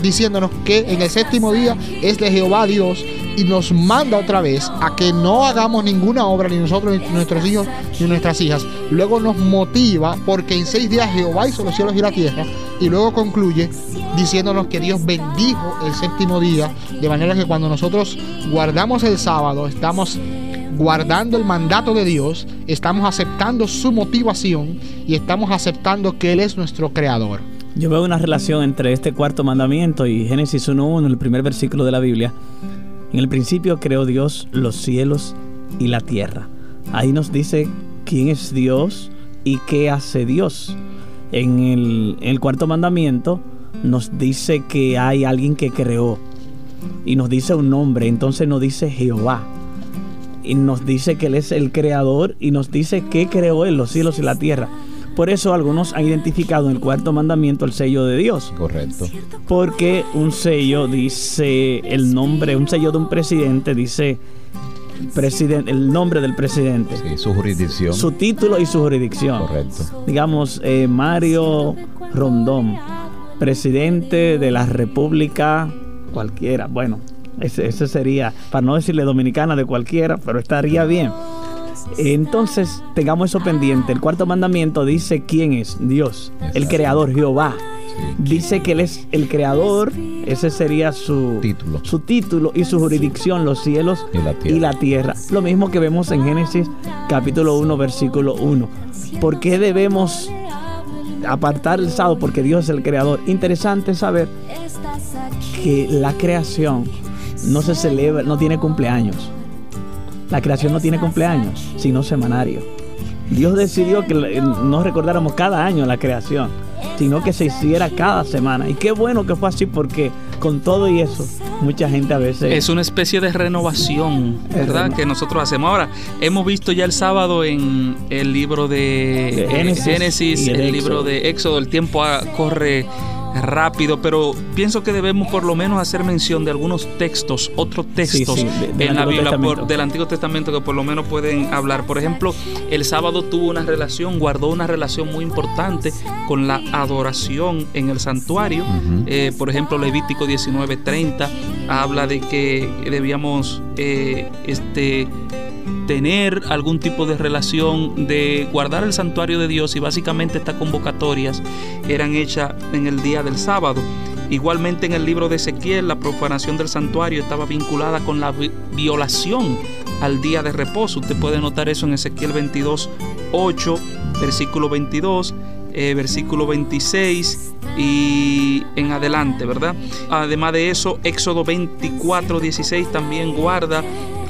diciéndonos que en el séptimo día es de Jehová Dios y nos manda otra vez a que no hagamos ninguna obra, ni nosotros, ni nuestros hijos, ni nuestras hijas. Luego nos motiva porque en seis días Jehová hizo los cielos y la tierra y luego concluye diciéndonos que Dios bendijo el séptimo día, de manera que cuando nosotros guardamos el sábado, estamos guardando el mandato de Dios, estamos aceptando su motivación y estamos aceptando que Él es nuestro creador. Yo veo una relación entre este cuarto mandamiento y Génesis 1.1, el primer versículo de la Biblia. En el principio creó Dios los cielos y la tierra. Ahí nos dice quién es Dios y qué hace Dios. En el, cuarto mandamiento nos dice que hay alguien que creó y nos dice un nombre, entonces nos dice Jehová. Y nos dice que Él es el creador y nos dice que creó Él los cielos y la tierra. Por eso algunos han identificado en el cuarto mandamiento el sello de Dios. Correcto. Porque un sello dice el nombre, un sello de un presidente dice presidente, el nombre del presidente, Sí, su jurisdicción. su título y su jurisdicción. Correcto. Digamos, eh, Mario Rondón, presidente de la República cualquiera. Bueno, ese, ese sería, para no decirle dominicana de cualquiera, pero estaría bien. Entonces, tengamos eso pendiente. El cuarto mandamiento dice quién es Dios, el creador, Jehová. Sí. Dice que Él es el creador, ese sería su Título. su título y su jurisdicción, los cielos Y la tierra. y la tierra. Lo mismo que vemos en Génesis capítulo 1, versículo 1. ¿Por qué debemos apartar el sábado? Porque Dios es el creador. Interesante saber que la creación no se celebra, no tiene cumpleaños. La creación no tiene cumpleaños, sino semanario. Dios decidió que no recordáramos cada año la creación, sino que se hiciera cada semana. Y qué bueno que fue así porque con todo y eso, mucha gente a veces... Es una especie de renovación, ¿verdad? Que nosotros hacemos. Ahora, hemos visto ya el sábado en el libro de, De Génesis el el, libro de Éxodo, el tiempo corre rápido, pero pienso que debemos por lo menos hacer mención de algunos textos, otros textos sí, de- del en la Biblia por- del Antiguo Testamento que por lo menos pueden hablar. Por ejemplo, el sábado tuvo una relación, guardó una relación muy importante con la adoración en el santuario. Eh, por ejemplo, Levítico 19:30 habla de que debíamos eh, este, tener algún tipo de relación de guardar el santuario de Dios y básicamente estas convocatorias eran hechas en el día del sábado. Igualmente en el libro de Ezequiel la profanación del santuario estaba vinculada con la vi- violación al día de reposo. Usted puede notar eso en Ezequiel 22, 8, versículo 22, eh, versículo 26 y en adelante, ¿verdad? Además de eso, Éxodo 24, 16 también guarda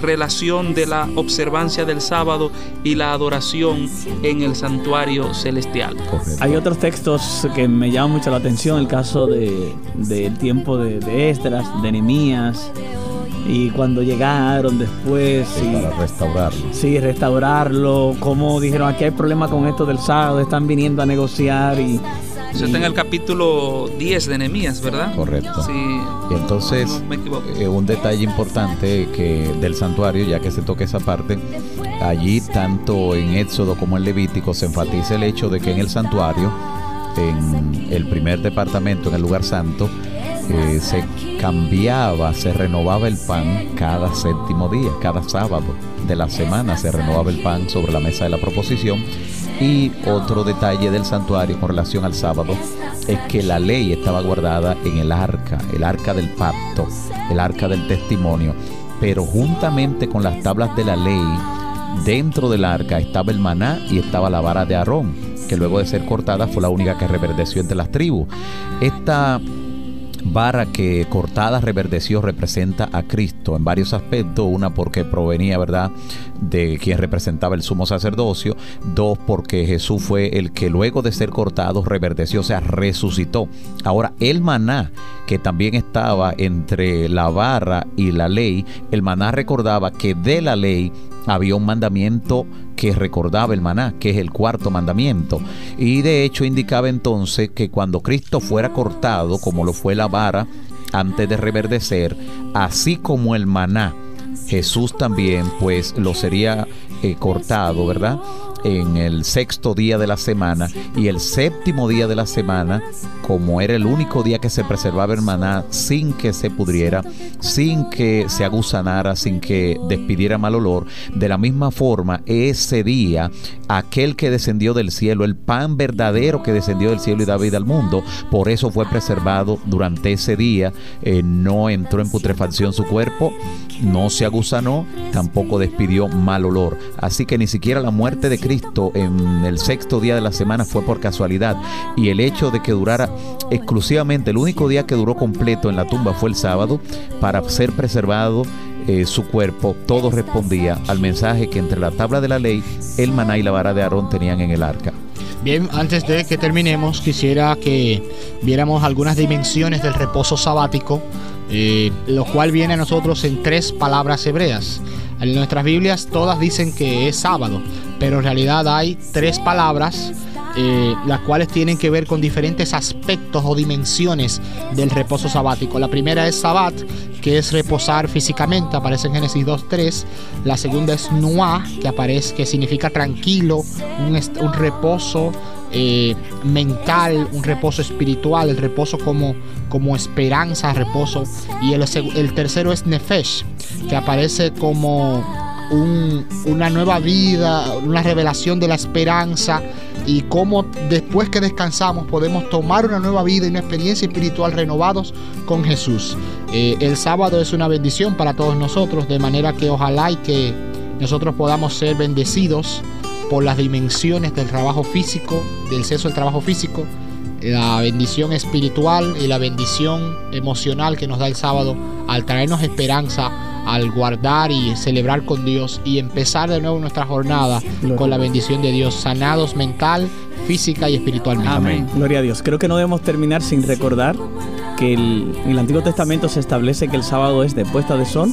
relación de la observancia del sábado y la adoración en el santuario celestial. Correcto. Hay otros textos que me llaman mucho la atención, el caso de, del tiempo de, de Esdras, de Nehemías, y cuando llegaron después, Sí, y, para restaurarlo. sí, restaurarlo, como dijeron, aquí hay problema con esto del sábado, están viniendo a negociar y, Eso está en el capítulo 10 de Nehemías, ¿verdad? Correcto. Sí. Y entonces, No me equivoco. eh, un detalle importante que del santuario, ya que se toca esa parte, allí tanto en Éxodo como en Levítico se enfatiza el hecho de que en el santuario, en el primer departamento, en el lugar santo, eh, se cambiaba, se renovaba el pan cada séptimo día, cada sábado de la semana se renovaba el pan sobre la mesa de la proposición. Y otro detalle del santuario con relación al sábado es que la ley estaba guardada en el arca, el arca del pacto, el arca del testimonio. Pero juntamente con las tablas de la ley, dentro del arca estaba el maná y estaba la vara de Aarón, que luego de ser cortada fue la única que reverdeció entre las tribus. Esta vara que cortada reverdeció representa a Cristo en varios aspectos. Una porque provenía, ¿verdad?, de quien representaba el sumo sacerdocio. Dos porque Jesús fue el que luego de ser cortado reverdeció, o sea, resucitó. Ahora, el maná, que también estaba entre la vara y la ley, el maná recordaba que de la ley había un mandamiento que recordaba el maná, que es el cuarto mandamiento. Y de hecho indicaba entonces que cuando Cristo fuera cortado, como lo fue la vara antes de reverdecer, así como el maná, Jesús también pues lo sería eh, cortado, ¿verdad? En el sexto día de la semana y el séptimo día de la semana, como era el único día que se preservaba el maná sin que se pudriera, sin que se agusanara, sin que despidiera mal olor, de la misma forma ese día, aquel que descendió del cielo, el pan verdadero que descendió del cielo y da vida al mundo, por eso fue preservado durante ese día, eh, no entró en putrefacción su cuerpo, no se agusanó, tampoco despidió mal olor. Así que ni siquiera la muerte de Cristo en el sexto día de la semana fue por casualidad. Y el hecho de que durara exclusivamente, el único día que duró completo en la tumba fue el sábado, para ser preservado eh, su cuerpo, todo respondía al mensaje que entre la tabla de la ley, el maná y la vara de Aarón tenían en el arca. Bien, antes de que terminemos, quisiera que viéramos algunas dimensiones del reposo sabático, eh, lo cual viene a nosotros en tres palabras hebreas. En nuestras Biblias todas dicen que es sábado, pero en realidad hay tres palabras eh, las cuales tienen que ver con diferentes aspectos o dimensiones del reposo sabático. La primera es sabat, que es reposar físicamente, aparece en Génesis 2.3. La segunda es nuá, que aparece, que significa tranquilo, un, un reposo eh, mental, un reposo espiritual, el reposo como, como esperanza, reposo. Y el, tercero es nefesh, que aparece como un- una nueva vida, una revelación de la esperanza y cómo después que descansamos podemos tomar una nueva vida y una experiencia espiritual renovados con Jesús. Eh, el sábado es una bendición para todos nosotros, de manera que ojalá y que nosotros podamos ser bendecidos por las dimensiones del trabajo físico, del ceso del trabajo físico, la bendición espiritual y la bendición emocional que nos da el sábado al traernos esperanza, al guardar y celebrar con Dios y empezar de nuevo nuestra jornada Gloria con la bendición de Dios, sanados mental, física y espiritualmente. Amén. Gloria a Dios. Creo que no debemos terminar sin recordar que el- en el Antiguo Testamento se establece que el sábado es de puesta de sol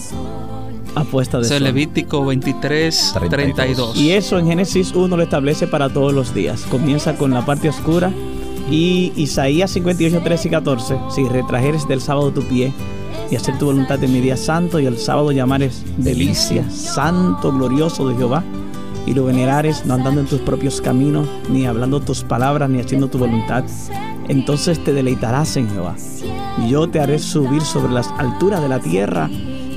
a puesta de Ese es sol. Levítico 23, 32. Y eso en Génesis 1 lo establece para todos los días. Comienza con la parte oscura. Y Isaías 58, 13 y 14. Si retrajeres del sábado tu pie y hacer tu voluntad en mi día santo y el sábado llamares delicia, santo, glorioso de Jehová. Y lo venerares no andando en tus propios caminos, ni hablando tus palabras, ni haciendo tu voluntad. Entonces te deleitarás en Jehová. Y yo te haré subir sobre las alturas de la tierra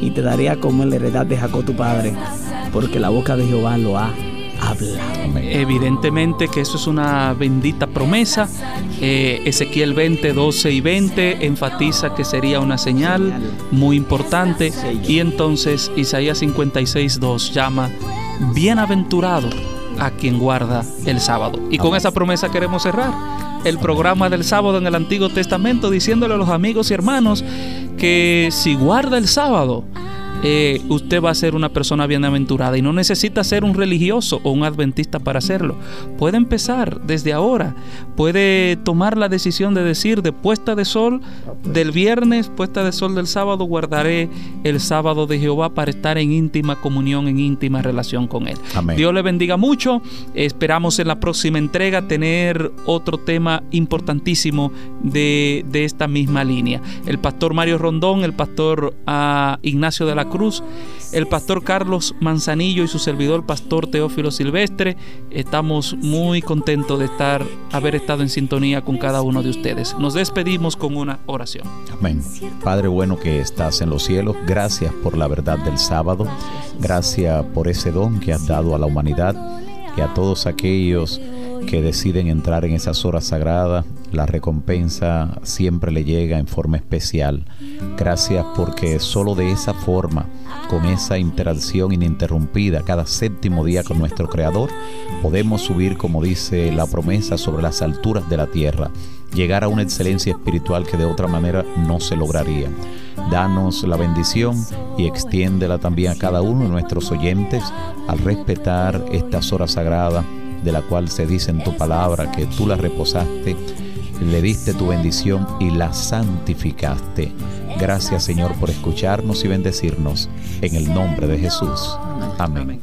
y te daré a comer la heredad de Jacob tu padre, porque la boca de Jehová lo ha hablado. Evidentemente que eso es una bendita promesa. Eh, Ezequiel 20, 12 y 20 enfatiza que sería una señal muy importante. Y entonces Isaías 56, 2 llama bienaventurado a quien guarda el sábado. Y con esa promesa queremos cerrar el programa del sábado en el Antiguo Testamento diciéndole a los amigos y hermanos que si guarda el sábado, eh, usted va a ser una persona bienaventurada y no necesita ser un religioso o un adventista para hacerlo. Puede empezar desde ahora, puede tomar la decisión de decir de puesta de sol del viernes, puesta de sol del sábado, guardaré el sábado de Jehová para estar en íntima comunión, en íntima relación con Él. Amén. Dios le bendiga mucho, esperamos en la próxima entrega tener otro tema importantísimo de, de esta misma línea. El pastor Mario Rondón, el pastor ah, Ignacio de la Cruz, el pastor Carlos Manzanillo y su servidor pastor Teófilo Silvestre. Estamos muy contentos de estar, haber estado en sintonía con cada uno de ustedes. Nos despedimos con una oración. Amén. Padre bueno que estás en los cielos, gracias por la verdad del sábado, gracias por ese don que has dado a la humanidad y a todos aquellos que deciden entrar en esas horas sagradas, la recompensa siempre le llega en forma especial. Gracias porque solo de esa forma, con esa interacción ininterrumpida cada séptimo día con nuestro Creador, podemos subir, como dice la promesa, sobre las alturas de la tierra, llegar a una excelencia espiritual que de otra manera no se lograría. Danos la bendición y extiéndela también a cada uno de nuestros oyentes al respetar estas horas sagradas de la cual se dice en tu palabra que tú la reposaste, le diste tu bendición y la santificaste. Gracias Señor por escucharnos y bendecirnos. En el nombre de Jesús. Amén.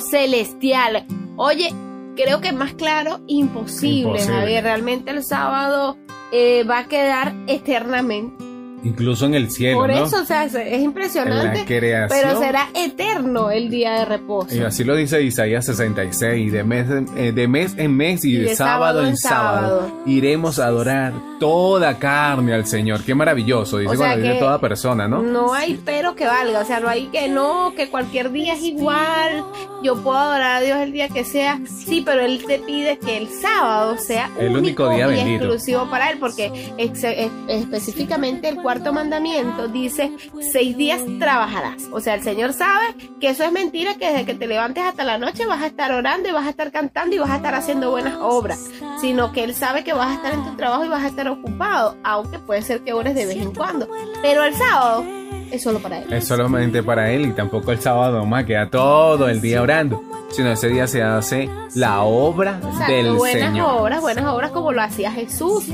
Celestial. Oye, creo que más claro, imposible, Imposible. Javier. Realmente el sábado eh, va a quedar eternamente. Incluso en el cielo, Por ¿no? eso, o sea, es, es impresionante. La creación. Pero será eterno el día de reposo. Y así lo dice Isaías 66, de mes, en- eh, de mes en mes y, de, sábado, en sábado, iremos a adorar toda carne al Señor. Qué maravilloso, dice O sea cuando dice toda persona, ¿no? No hay pero que valga, o sea, no hay que no, que cualquier día es igual, yo puedo adorar a Dios el día que sea, sí, pero Él te pide que el sábado sea El único día y bendito. exclusivo para Él, porque ex- es- específicamente el cuarto mandamiento dice, seis días trabajarás, o sea, el Señor sabe que eso es mentira, que desde que te levantes hasta la noche vas a estar orando y vas a estar cantando y vas a estar haciendo buenas obras, sino que Él sabe que vas a estar en tu trabajo y vas a estar ocupado, aunque puede ser que ores de vez en cuando, pero el sábado es solo para Él. Es solamente para él y tampoco el sábado más queda todo el día orando, sino ese día se hace la obra del buenas Señor. obras, buenas obras como lo hacía Jesús,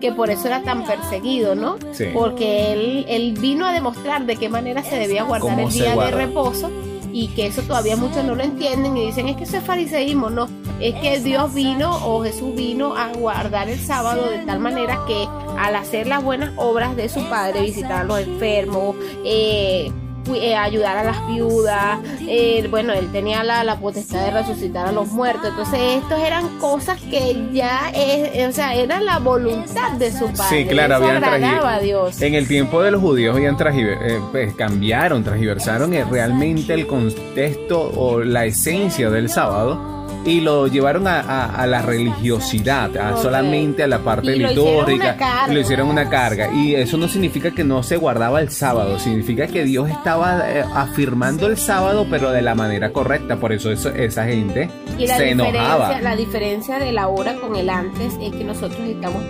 que por eso era tan perseguido, ¿no? Sí. Porque él, él vino a demostrar de qué manera se debía guardar ¿Cómo el día de reposo y que eso todavía muchos no lo entienden y dicen es que eso es fariseísmo, no, es que Dios vino o Jesús vino a guardar el sábado de tal manera que al hacer las buenas obras de su padre, visitar a los enfermos, eh, eh, ayudar a las viudas, eh, bueno, él tenía la, la potestad de resucitar a los muertos, entonces estos eran cosas que ya, es, o sea, eran la voluntad de su padre, Sí, claro, eso habían a Dios. En el tiempo de los judíos habían eh, pues, cambiaron, transversaron eh, realmente el contexto o la esencia del sábado y lo llevaron a, a- a la religiosidad, a Correcto. solamente a la parte Y lo hicieron litúrgica. una carga. lo hicieron una carga. Y eso no significa que no se guardaba el sábado, significa que Dios estaba eh, afirmando el sábado, pero de la manera correcta. Por eso eso- esa gente Y la se enojaba. la diferencia de la hora con el antes es que nosotros estamos,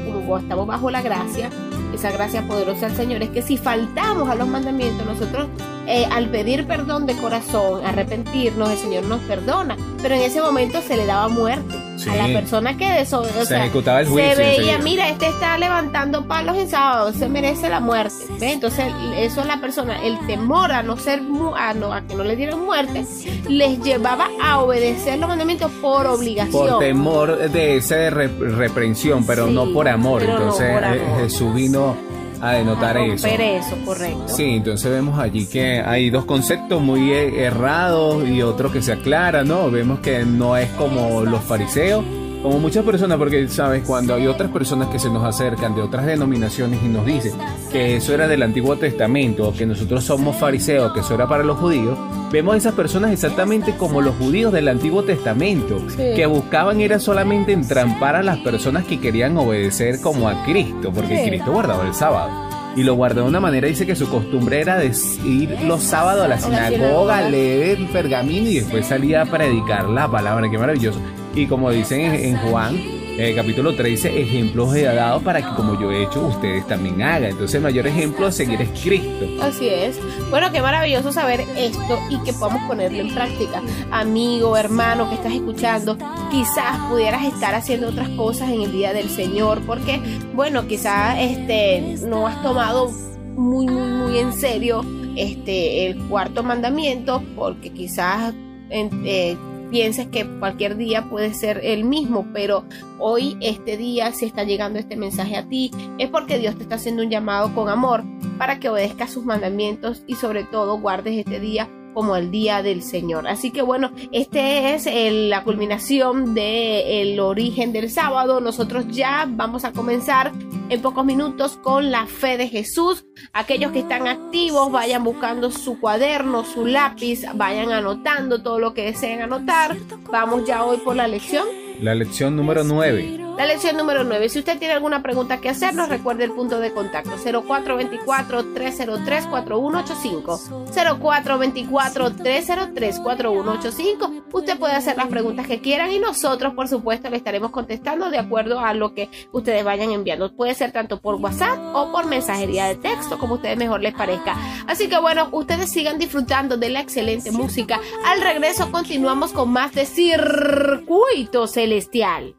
estamos bajo la gracia, esa gracia poderosa del Señor, es que si faltamos a los mandamientos, nosotros eh, al pedir perdón de corazón, arrepentirnos, el Señor nos perdona. Pero en ese momento se le daba muerte Sí. a la persona que deso- o Se sea, ejecutaba el juicio Se veía, enseguida. mira, este está levantando palos en sábado, se merece la muerte. ¿ve? Entonces, eso es la persona, el temor a no ser, mu- a, no, a que no le dieran muerte, les llevaba a obedecer los mandamientos por obligación. por temor de esa re- reprensión, pero Sí, no por amor. no entonces por eh, amor. Jesús vino a denotar a eso. romper eso, correcto. Sí, entonces vemos allí que hay dos conceptos muy eh, errados y otro que se aclara, ¿no? Vemos que no es como los fariseos, como muchas personas, porque, ¿sabes? Cuando hay otras personas que se nos acercan de otras denominaciones y nos dicen que eso era del Antiguo Testamento, o que nosotros somos fariseos, que eso era para los judíos, vemos a esas personas exactamente como los judíos del Antiguo Testamento, Sí. que buscaban era solamente entrampar a las personas que querían obedecer como a Cristo, porque Sí. Cristo guardaba el sábado. Y lo guardó de una manera, dice que su costumbre era de ir los sábados a la sinagoga. leer el pergamino y después salía a predicar la palabra. Qué maravilloso. Y como dicen en, Juan, eh, capítulo 13, ejemplos he dado para que como yo he hecho, ustedes también hagan. Entonces el mayor ejemplo a seguir es Cristo. Así es. Bueno, qué maravilloso saber esto y que podamos ponerlo en práctica. Amigo, hermano que estás escuchando, quizás pudieras estar haciendo otras cosas en el día del Señor, porque, bueno, quizás este, no has tomado muy, muy, muy en serio este, el cuarto mandamiento, porque quizás en- eh, pienses que cualquier día puede ser el mismo, pero hoy, este día, si está llegando este mensaje a ti, es porque Dios te está haciendo un llamado con amor para que obedezcas sus mandamientos y sobre todo guardes este día como el día del Señor. Así que bueno, este es el- la culminación del origen del sábado. Nosotros ya vamos a comenzar en pocos minutos con la fe de Jesús. Aquellos que están activos vayan buscando su cuaderno, su lápiz, vayan anotando todo lo que deseen anotar. Vamos ya hoy por la lección. La lección número 9. La lección número 9. Si usted tiene alguna pregunta que hacernos, recuerde el punto de contacto 0424-303-4185. 0424-303-4185. Usted puede hacer las preguntas que quieran y nosotros, por supuesto, le estaremos contestando de acuerdo a lo que ustedes vayan enviando. Puede ser tanto por WhatsApp o por mensajería de texto, como a ustedes mejor les parezca. Así que bueno, ustedes sigan disfrutando de la excelente música. Al regreso continuamos con más de Circuito Celestial.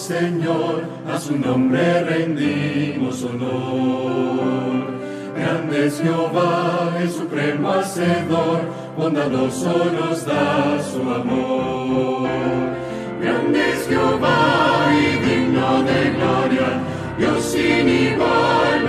Señor, a su nombre rendimos honor. Grande es Jehová, el supremo hacedor, bondadoso nos da su amor. Grande es Jehová y digno de gloria, Dios sin igual,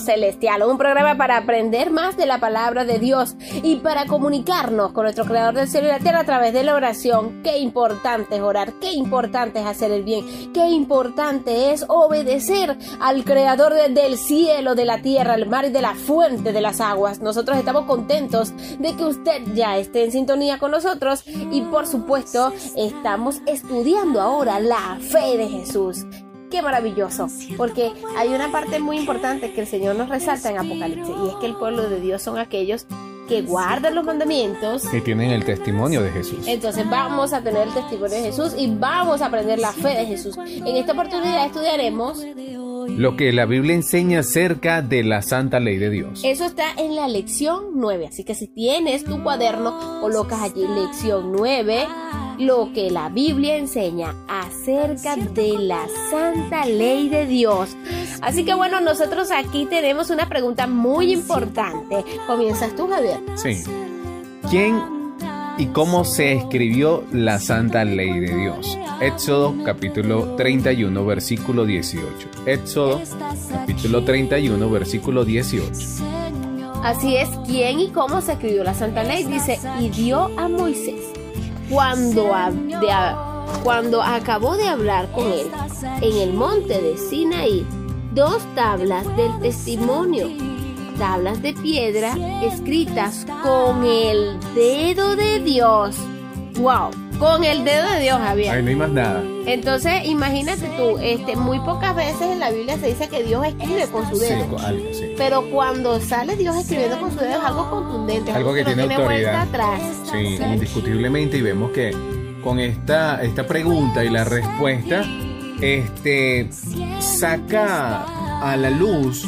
Celestial, un programa para aprender más de la palabra de Dios y para comunicarnos con nuestro Creador del cielo y la tierra a través de la oración. Qué importante es orar, qué importante es hacer el bien, qué importante es obedecer al Creador de- del cielo, de la tierra, el mar y de la fuente de las aguas. Nosotros estamos contentos de que usted ya esté en sintonía con nosotros y por supuesto estamos estudiando ahora la fe de Jesús. Qué maravilloso, porque hay una parte muy importante que el Señor nos resalta en Apocalipsis y es que el pueblo de Dios son aquellos que guardan los mandamientos. Que tienen el testimonio de Jesús. Entonces vamos a tener el testimonio de Jesús y vamos a aprender la fe de Jesús. En esta oportunidad estudiaremos, Lo que la Biblia enseña acerca de la santa ley de Dios. eso está en la lección 9, así que si tienes tu cuaderno, colocas allí lección 9, lo que la Biblia enseña acerca de la santa ley de Dios. Así que bueno, nosotros aquí tenemos una pregunta muy importante. Comienzas tú, Javier. Sí. ¿Quién y cómo se escribió la santa ley de Dios? Éxodo capítulo 31 versículo 18. Éxodo capítulo 31 versículo 18. Así es, ¿quién y cómo se escribió la Santa Ley? Dice, y dio a Moisés cuando, acabó de hablar con él en el monte de Sinaí dos tablas del testimonio, tablas de piedra escritas con el dedo de Dios. ¡Wow! Con el dedo de Dios, Javier. Ahí no hay más nada. Entonces, imagínate tú, este, muy pocas veces en la Biblia se dice que Dios escribe con su Sí, dedo. co- algo, sí. Pero cuando sale Dios escribiendo con su dedo es algo contundente, Algo que no tiene vuelta autoridad. atrás. Sí, indiscutiblemente y vemos que con esta, esta pregunta y la respuesta este, saca a la luz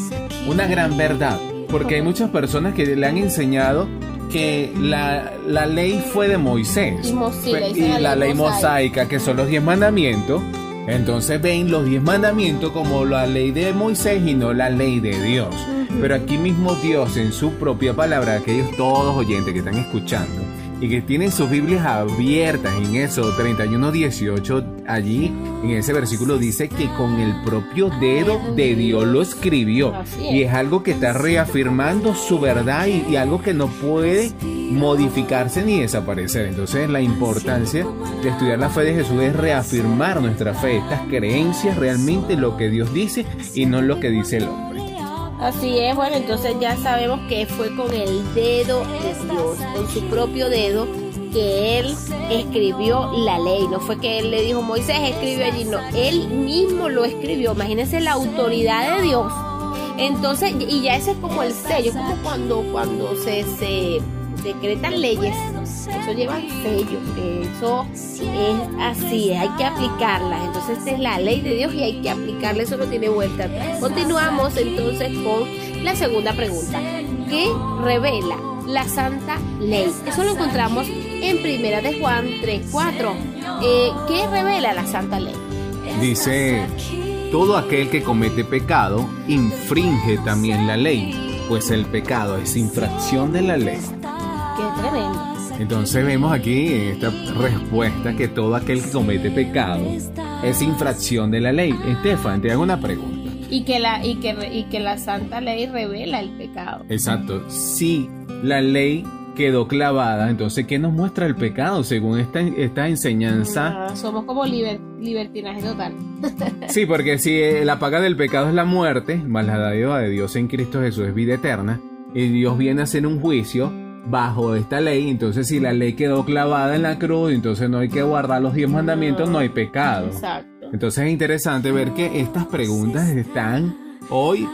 una gran verdad, porque hay muchas personas que le han enseñado que la, la ley fue de Moisés Y mo- sí, le y dicen la ley mosaica, que son los diez mandamientos. Entonces ven los diez mandamientos como la ley de Moisés y no la ley de Dios. Pero aquí mismo Dios en su propia palabra, aquellos todos oyentes que están escuchando y que tienen sus Biblias abiertas en eso 31 18 allí en ese versículo dice que con el propio dedo de Dios lo escribió. Y es algo que está reafirmando su verdad y, y algo que no puede modificarse ni desaparecer. Entonces la importancia de estudiar la fe de Jesús es reafirmar nuestra fe estas creencias realmente lo que Dios dice y no lo que dice el hombre Así es, bueno, entonces ya sabemos que fue con el dedo de Dios, con su propio dedo, que él escribió la ley. No fue que él le dijo, Moisés escribió allí, no, él mismo lo escribió. Imagínense la autoridad de Dios. Entonces, y ya ese es como el sello, como cuando, cuando se, se decretan leyes, eso lleva sello, eso es así, hay que aplicarlas. Entonces, esta es la ley de Dios y hay que aplicarla, eso no tiene vuelta. Continuamos entonces con la segunda pregunta. ¿Qué revela la santa ley? Eso lo encontramos en Primera de Juan 3.4. Eh, ¿Qué revela la Santa Ley? Dice, todo aquel que comete pecado infringe también la ley, pues el pecado es infracción de la ley. Qué tremendo. Entonces vemos aquí esta respuesta que todo aquel que comete pecado es infracción de la ley. Estefan, te hago una pregunta. Y que la, y que, y que la Santa Ley revela el pecado. Exacto. Si la ley quedó clavada, entonces ¿qué nos muestra el pecado según esta, esta enseñanza? Ah, somos como liber, libertinaje total. sí, porque si la paga del pecado es la muerte, más la dádiva de Dios en Cristo Jesús es vida eterna, y Dios viene a hacer un juicio bajo esta ley, entonces si la ley quedó clavada en la cruz, entonces no hay que guardar los diez mandamientos, no hay pecado. Exacto. Entonces es interesante ver que estas preguntas están hoy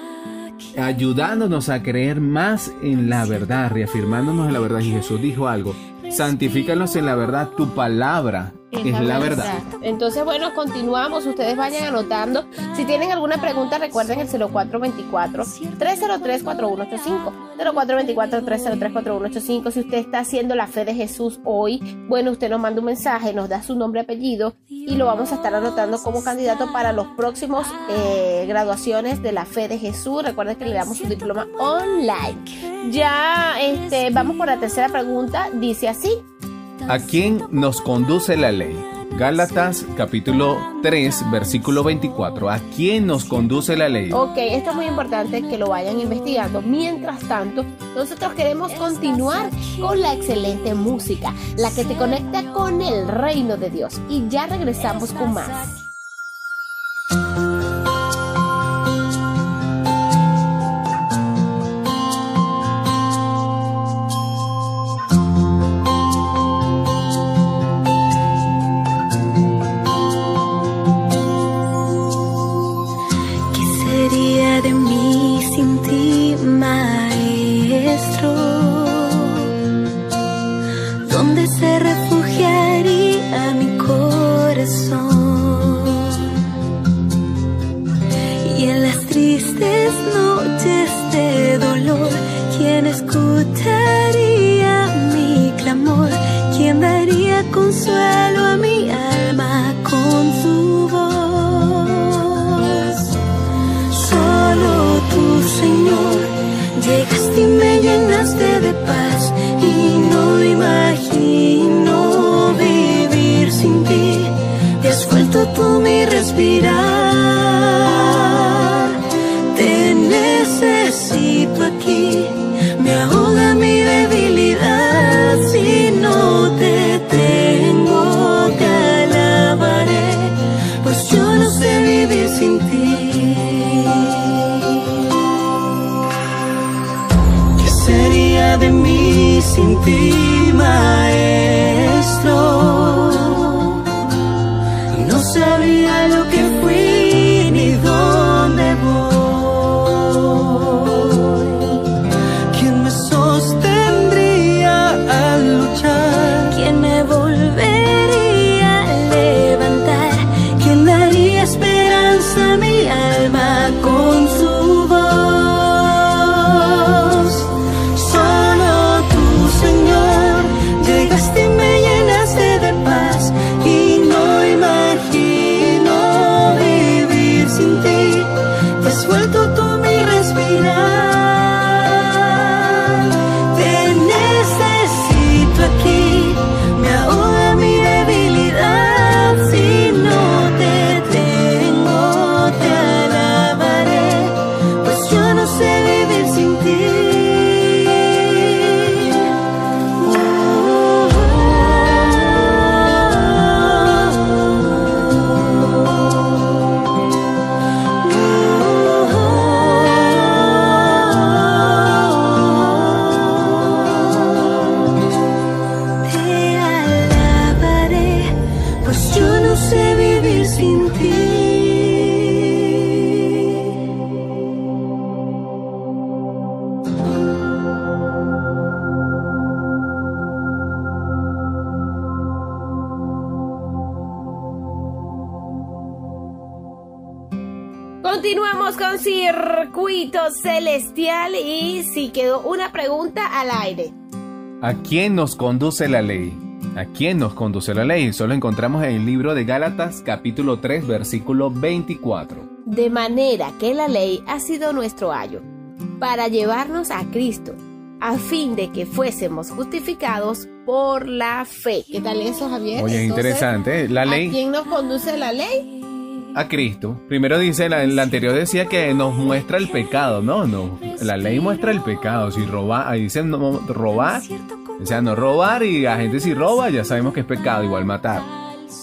ayudándonos a creer más en la verdad, reafirmándonos en la verdad. Y Jesús dijo algo, santifícanos en la verdad, tu palabra es, la, verdad. Entonces, bueno, continuamos. Ustedes vayan anotando. Si tienen alguna pregunta, recuerden el 0424-303-4185. 0424-303-4185. Si usted está haciendo la fe de Jesús hoy, bueno, usted nos manda un mensaje, nos da su nombre, apellido y lo vamos a estar anotando como candidato para los próximos eh, graduaciones de la fe de Jesús. Recuerden que le damos su diploma online. Ya este, vamos por la tercera pregunta. Dice así. ¿A quién nos conduce la ley? Gálatas capítulo 3, versículo 24. ¿A quién nos conduce la ley? Ok, esto es muy importante que lo vayan investigando. Mientras tanto, nosotros queremos continuar con la excelente música, la que te conecta con el reino de Dios. Y ya regresamos con más. ¿A quién nos conduce la ley? ¿A quién nos conduce la ley? Eso lo encontramos en el libro de Gálatas capítulo 3 versículo 24. De manera que la ley ha sido nuestro ayo para llevarnos a Cristo, a fin de que fuésemos justificados por la fe. ¿Qué tal eso, Javier? Oye, Entonces, interesante. La ¿A ley quién nos conduce la ley? a Cristo. Primero dice, la, la anterior decía que nos muestra el pecado. No, no. La ley muestra el pecado. Si roba, ahí dice no, robar. O sea, no robar y la gente si roba ya sabemos que es pecado, igual matar.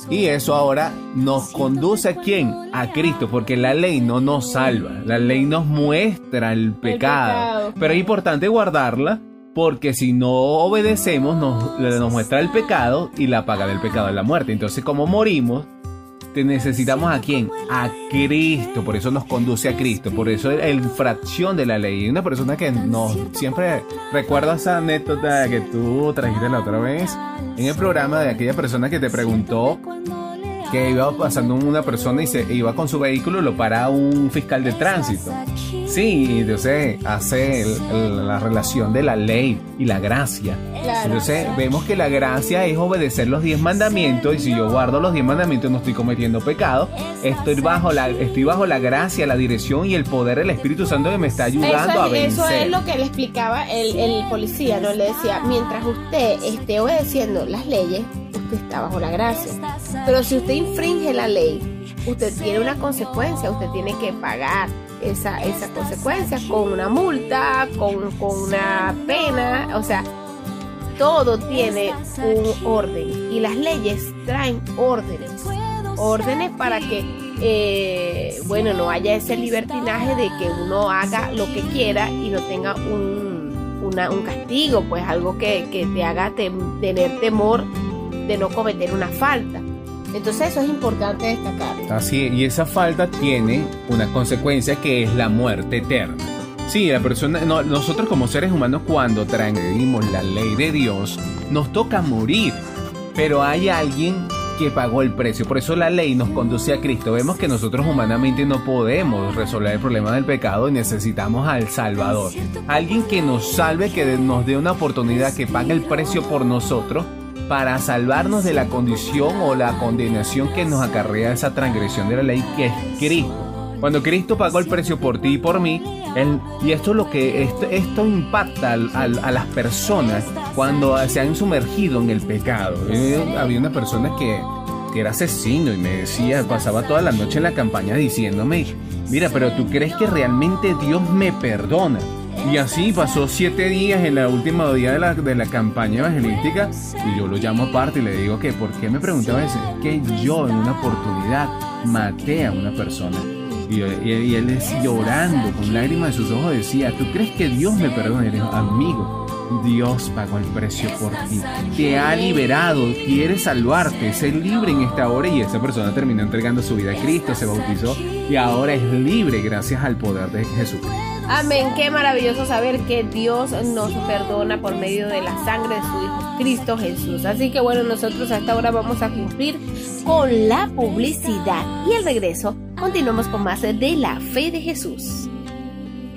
Y eso ahora nos conduce a quién? A Cristo, porque la ley no nos salva, la ley nos muestra el pecado. pecado. Pero es importante guardarla porque si no obedecemos nos, nos muestra el pecado y la paga del pecado es la muerte. Entonces como morimos, te necesitamos a quién? A Cristo, por eso nos conduce a Cristo, por eso es la infracción de la ley. Una persona que nos siempre recuerda esa anécdota que tú trajiste la otra vez en el programa de aquella persona que te preguntó que iba pasando una persona y se iba con su vehículo, lo para un fiscal de tránsito. Sí, entonces hace el- el- la relación de la ley y la gracia. Claro. Entonces vemos que la gracia es obedecer los diez mandamientos y si yo guardo los diez mandamientos no estoy cometiendo pecado. Estoy bajo la, estoy bajo la gracia, la dirección y el poder del Espíritu Santo que me está ayudando a Eso, vencer. eso es lo que le explicaba el, el policía, ¿no? Le decía, mientras usted esté obedeciendo las leyes, usted está bajo la gracia. Pero si usted infringe la ley, usted tiene una consecuencia, usted tiene que pagar esa, esa consecuencia con una multa, con, con una pena, o sea, todo tiene un orden y las leyes traen órdenes, órdenes para que, eh, bueno, no haya ese libertinaje de que uno haga lo que quiera y no tenga un, un castigo, pues algo que, que te haga tener temor de no cometer una falta. Entonces eso es importante destacar. Así, y esa falta tiene una consecuencia que es la muerte eterna. Sí, la persona, no, nosotros como seres humanos cuando transgredimos la ley de Dios, nos toca morir, pero hay alguien que pagó el precio. Por eso la ley nos conduce a Cristo. Vemos que nosotros humanamente no podemos resolver el problema del pecado y necesitamos al Salvador. Alguien que nos salve, que nos dé una oportunidad, que pague el precio por nosotros para salvarnos de la condición o la condenación que nos acarrea esa transgresión de la ley que es Cristo. Cuando Cristo pagó el precio por ti y por mí, él- y esto es lo que esto, esto impacta al- al- a las personas cuando se han sumergido en el pecado. Eh, había una persona que, que era asesino y me decía, pasaba toda la noche en la campaña diciéndome, mira, pero tú crees que realmente Dios me perdona. Y así pasó siete días en la última día de la, de la campaña evangelística y yo lo llamo aparte y le digo que, ¿por qué me preguntaba eso? Es que yo en una oportunidad maté a una persona. Y, y- y él es llorando con lágrimas en sus ojos decía, ¿tú crees que Dios me le digo, amigo, Dios pagó el precio por ti. Te ha liberado, quiere salvarte, ser libre en esta hora y esa persona terminó entregando su vida a Cristo, se bautizó y ahora es libre gracias al poder de Jesucristo. Amén, qué maravilloso saber que Dios nos perdona por medio de la sangre de su Hijo Cristo Jesús. Así que bueno, nosotros a esta hora vamos a cumplir con la publicidad y al regreso continuamos con más de la fe de Jesús.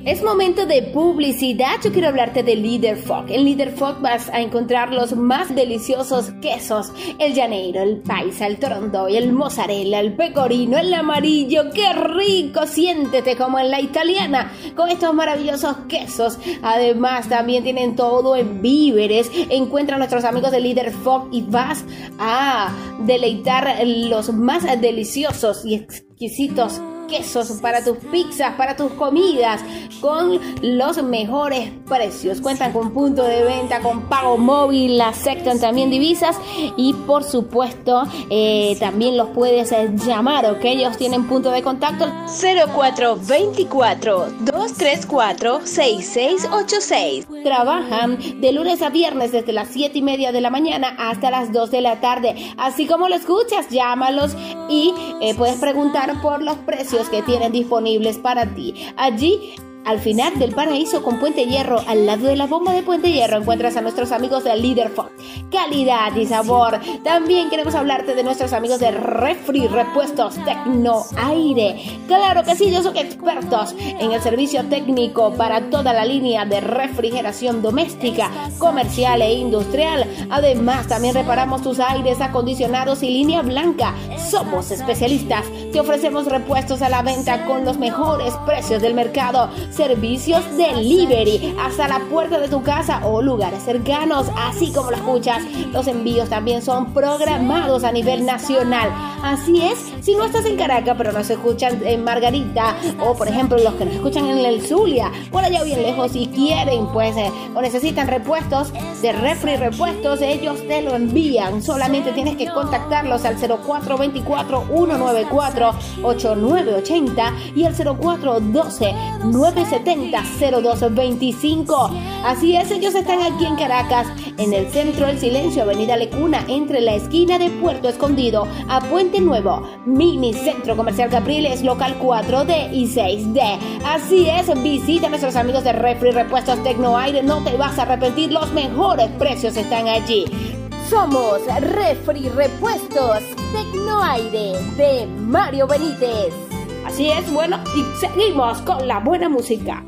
Es momento de publicidad. Yo quiero hablarte de Leader Fog. En Leader Fog vas a encontrar los más deliciosos quesos: el llaneiro, el paisa, el torondoy, el mozzarella, el pecorino, el amarillo. ¡Qué rico! Siéntete como en la italiana con estos maravillosos quesos. Además, también tienen todo en víveres. Encuentra a nuestros amigos de Leader Fog y vas a deleitar los más deliciosos y exquisitos quesos para tus pizzas, para tus comidas, con los mejores precios. Cuentan con punto de venta, con pago móvil, aceptan también divisas y por supuesto eh, también los puedes eh, llamar, ¿ok? Ellos tienen punto de contacto 0424 234 6686. Trabajan de lunes a viernes desde las 7 y media de la mañana hasta las 2 de la tarde. Así como lo escuchas, llámalos y eh, puedes preguntar por los precios que tienen disponibles para ti. Allí al final del paraíso con Puente Hierro, al lado de la bomba de Puente Hierro, encuentras a nuestros amigos de Leader Food. Calidad y sabor. También queremos hablarte de nuestros amigos de Refri Repuestos Tecno Aire. Claro que sí, ellos son expertos en el servicio técnico para toda la línea de refrigeración doméstica, comercial e industrial. Además, también reparamos tus aires acondicionados y línea blanca. Somos especialistas. Te ofrecemos repuestos a la venta con los mejores precios del mercado. Servicios delivery hasta la puerta de tu casa o lugares cercanos, así como lo escuchas. Los envíos también son programados a nivel nacional. Así es, si no estás en Caracas, pero nos escuchan en Margarita, o por ejemplo los que nos escuchan en el Zulia, por allá bien lejos y quieren, pues, eh, o necesitan repuestos de refri repuestos, ellos te lo envían. Solamente tienes que contactarlos al 0424-194-8980 y al 0412-970-0225. Así es, ellos están aquí en Caracas, en el centro del silencio, Avenida Lecuna, entre la esquina de Puerto Escondido a Puente Nuevo, Mini Centro Comercial Capriles, local 4D y 6D. Así es, visita a nuestros amigos de Refri Repuestos Tecnoaire, no te vas a arrepentir, los mejores precios están allí. Somos Refri Repuestos Tecnoaire de Mario Benítez. Así es, bueno, y seguimos con la buena música.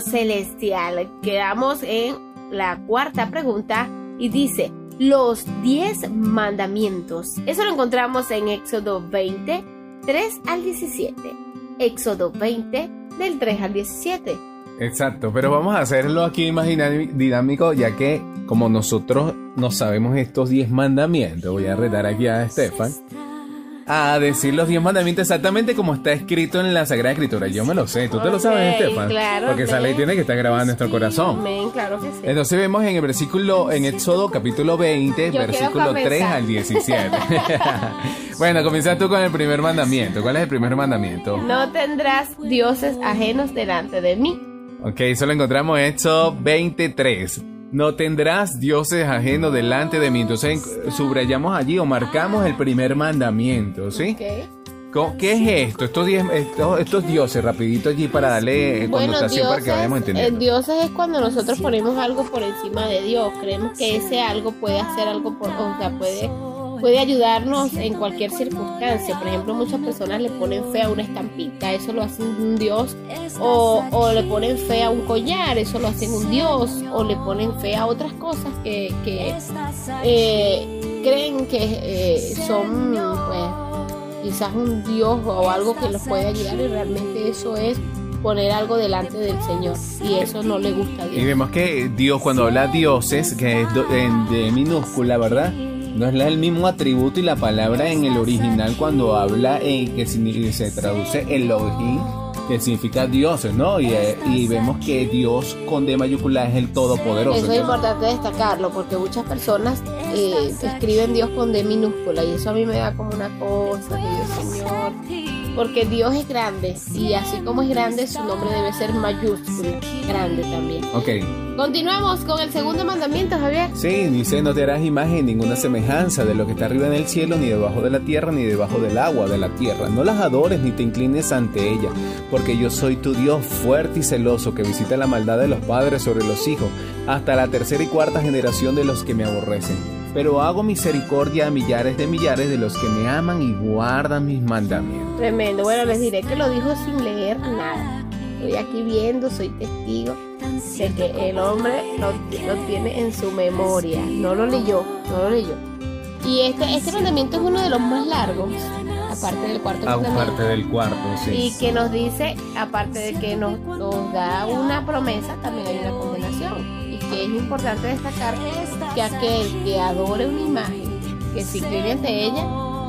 Celestial. Quedamos en la cuarta pregunta y dice, los 10 mandamientos. Eso lo encontramos en Éxodo 20, 3 al 17. Éxodo 20, del 3 al 17. Exacto, pero vamos a hacerlo aquí más dinámico, ya que como nosotros no sabemos estos 10 mandamientos, voy a retar aquí a Estefan a decir los 10 mandamientos exactamente como está escrito en la Sagrada Escritura. Yo me lo sé, tú te lo sabes, Estefan. claro, porque esa ley tiene que estar grabada en nuestro corazón. Amén, claro que sí. Entonces vemos en el versículo, en Éxodo capítulo 20, Yo versículo quiero 3 comenzar. al 17. bueno, comienzas tú con el primer mandamiento. ¿Cuál es el primer mandamiento? No tendrás dioses ajenos delante de mí. Ok, eso lo encontramos en Éxodo 23. No tendrás dioses ajenos delante de mí. Entonces en- subrayamos allí o marcamos el primer mandamiento, ¿sí? ¿Qué es esto? Estos, diez- estos, estos dioses, rapidito allí para darle Bueno, connotación para que vayamos dioses, entendiendo. dioses es cuando nosotros ponemos algo por encima de Dios. Creemos que ese algo puede hacer algo por, o sea, puede, puede ayudarnos en cualquier circunstancia. Por ejemplo, muchas personas le ponen fe a una estampita, eso lo hacen un Dios. O, o le ponen fe a un collar, eso lo hacen un Dios. O le ponen fe a otras cosas que, que eh, creen que eh, son, pues, quizás un Dios o algo que los puede ayudar y realmente eso es poner algo delante del Señor y eso no le gusta a Y Dios. vemos que Dios, cuando habla dioses, que es do- en- de minúscula, ¿verdad? No es el mismo atributo y la palabra en el original cuando habla en que se traduce Elohim, que significa dioses, ¿no? Y, eh, y vemos que Dios con D mayúscula es el Todopoderoso. Eso es importante destacarlo porque muchas personas eh, escriben Dios con D minúscula y eso a mí me da como una cosa que Dios Señor, porque Dios es grande y así como es grande su nombre debe ser mayúscula, grande también. ok. Continuamos con el segundo mandamiento, Javier. Sí, dice, no te harás imagen ninguna semejanza de lo que está arriba en el cielo, ni debajo de la tierra, ni debajo del agua de la tierra. No las adores ni te inclines ante ella, porque yo soy tu Dios fuerte y celoso, que visita la maldad de los padres sobre los hijos, hasta la tercera y cuarta generación de los que me aborrecen. Pero hago misericordia a millares de millares de los que me aman y guardan mis mandamientos. Tremendo. Bueno, les diré que lo dijo sin leer nada. Estoy aquí viendo, soy testigo de que el hombre lo, lo tiene en su memoria. No lo leyó, no lo leyó. Y este, este mandamiento es uno de los más largos, aparte del cuarto mandamiento. Aparte del cuarto, Y sí. que nos dice, aparte de que nos, nos da una promesa, también hay una condenación. Que es importante destacar que aquel que adore una imagen, que se incline ante ella,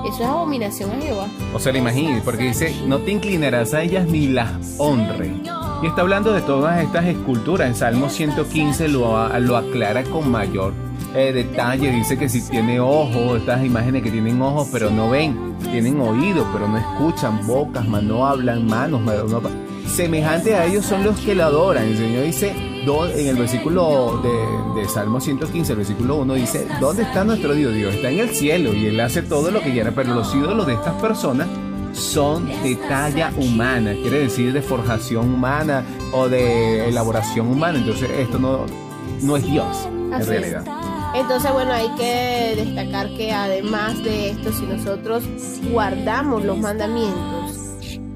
eso es abominación a Jehová. O sea, imagínate, porque dice, no te inclinarás a ellas ni las honre. Y está hablando de todas estas esculturas. En Salmo 115 lo, lo aclara con mayor eh, detalle. Dice que si tiene ojos, estas imágenes que tienen ojos pero no ven, tienen oídos pero no escuchan, bocas, no hablan, manos, no Semejante a ellos son los que lo adoran. El Señor dice, en el versículo de, de Salmo 115, el versículo 1 dice, ¿dónde está nuestro Dios? Dios está en el cielo y Él hace todo lo que quiera, pero los ídolos de estas personas son de talla humana, quiere decir de forjación humana o de elaboración humana. Entonces esto no, no es Dios en Así es. realidad. Entonces, bueno, hay que destacar que además de esto, si nosotros guardamos los mandamientos,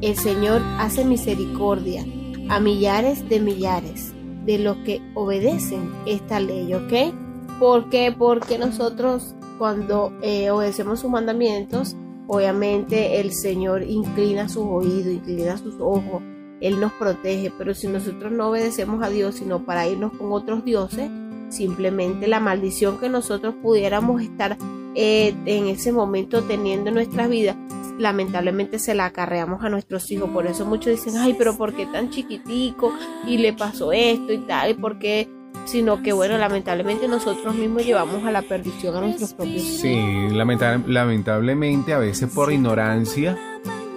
el Señor hace misericordia a millares de millares de los que obedecen esta ley, ¿ok? ¿Por qué? Porque nosotros cuando eh, obedecemos sus mandamientos, obviamente el Señor inclina sus oídos, inclina sus ojos, Él nos protege, pero si nosotros no obedecemos a Dios, sino para irnos con otros dioses, simplemente la maldición que nosotros pudiéramos estar eh, en ese momento teniendo en nuestras vidas, lamentablemente se la acarreamos a nuestros hijos. Por eso muchos dicen, ay, pero ¿por qué tan chiquitico? Y le pasó esto y tal, y por qué sino que bueno, lamentablemente nosotros mismos llevamos a la perdición a nuestros propios hijos. Sí, lamenta- lamentablemente a veces por ignorancia,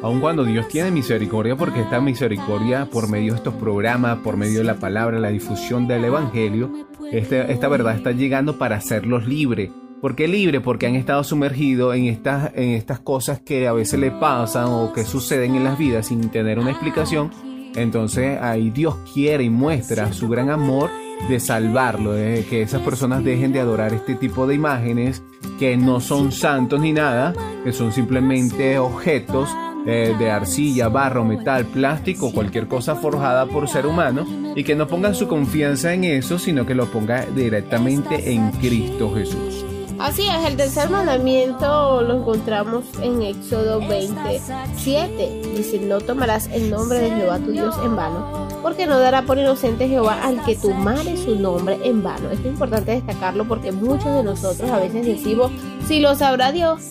aun cuando Dios tiene misericordia, porque esta misericordia por medio de estos programas, por medio de la palabra, la difusión del Evangelio, este- esta verdad está llegando para hacerlos libres. ¿Por qué libre? Porque han estado sumergidos en estas, en estas cosas que a veces le pasan o que suceden en las vidas sin tener una explicación. Entonces ahí Dios quiere y muestra su gran amor de salvarlo, que esas personas dejen de adorar este tipo de imágenes que no son santos ni nada, que son simplemente objetos eh, de arcilla, barro, metal, plástico, cualquier cosa forjada por ser humano y que no pongan su confianza en eso, sino que lo ponga directamente en Cristo Jesús. Así es, el tercer mandamiento lo encontramos en Éxodo 27. Dice, no tomarás el nombre de Jehová tu Dios en vano, porque no dará por inocente Jehová al que tomare su nombre en vano. Esto es importante destacarlo porque muchos de nosotros a veces decimos, si lo sabrá Dios.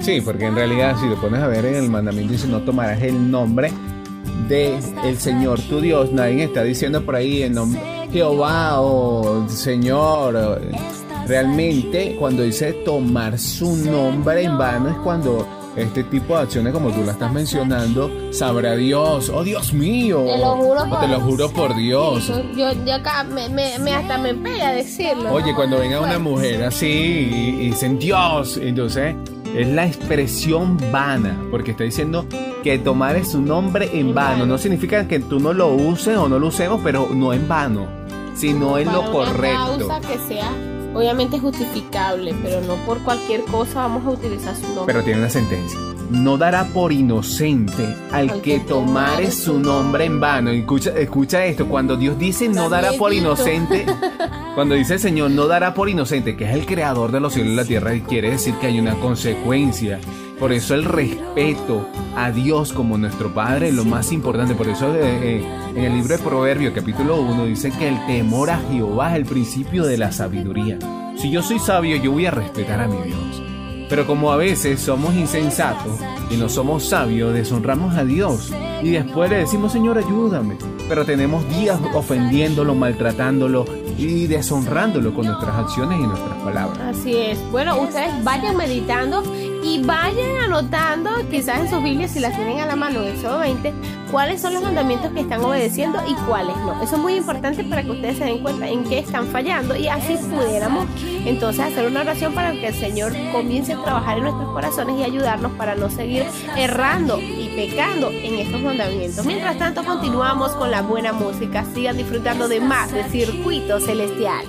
Sí, porque en realidad si lo pones a ver en el mandamiento dice, no tomarás el nombre de el Señor tu Dios. Nadie está diciendo por ahí el nombre Jehová o Señor. Realmente cuando dice tomar su nombre en vano es cuando este tipo de acciones como tú la estás mencionando, sabrá Dios, oh Dios mío, Te lo juro por- te lo juro por Dios. Yo, yo acá me, me- me- hasta me pega decirlo. Oye, ¿no? cuando venga una Fuerte. mujer así y, y dicen Dios, entonces es la expresión vana, porque está diciendo que tomar es su nombre en vano. No significa que tú no lo uses o no lo usemos, pero no en vano, sino en lo correcto. Causa que sea obviamente justificable, pero no por cualquier cosa vamos a utilizar su nombre. Pero tiene una sentencia. No dará por inocente al que tomare su nombre en vano. Escucha, escucha esto, cuando Dios dice no dará por inocente, cuando dice el Señor no dará por inocente, que es el creador de los cielos y la tierra, quiere decir que hay una consecuencia. Por eso el respeto a Dios como nuestro Padre es lo más importante. Por eso eh, eh, en el libro de Proverbios capítulo 1 dice que el temor a Jehová es el principio de la sabiduría. Si yo soy sabio, yo voy a respetar a mi Dios. Pero como a veces somos insensatos y no somos sabios, deshonramos a Dios y después le decimos, Señor, ayúdame. Pero tenemos días ofendiéndolo, maltratándolo y deshonrándolo con nuestras acciones y nuestras palabras. Así es. Bueno, ustedes vayan meditando y vayan anotando, quizás en sus Biblias, si las tienen a la mano, en Éxodo 20, cuáles son los mandamientos que están obedeciendo y cuáles no. Eso es muy importante para que ustedes se den cuenta en qué están fallando y así pudiéramos entonces hacer una oración para que el Señor comience a trabajar en nuestros corazones y ayudarnos para no seguir errando pecando en estos mandamientos. Mientras tanto, continuamos con la buena música. Sigan disfrutando de más de Circuito Celestial.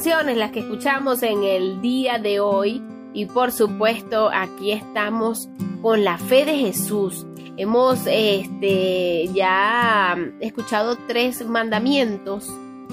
Canciones las que escuchamos en el día de hoy y por supuesto aquí estamos con la fe de Jesús. Hemos este, ya escuchado tres mandamientos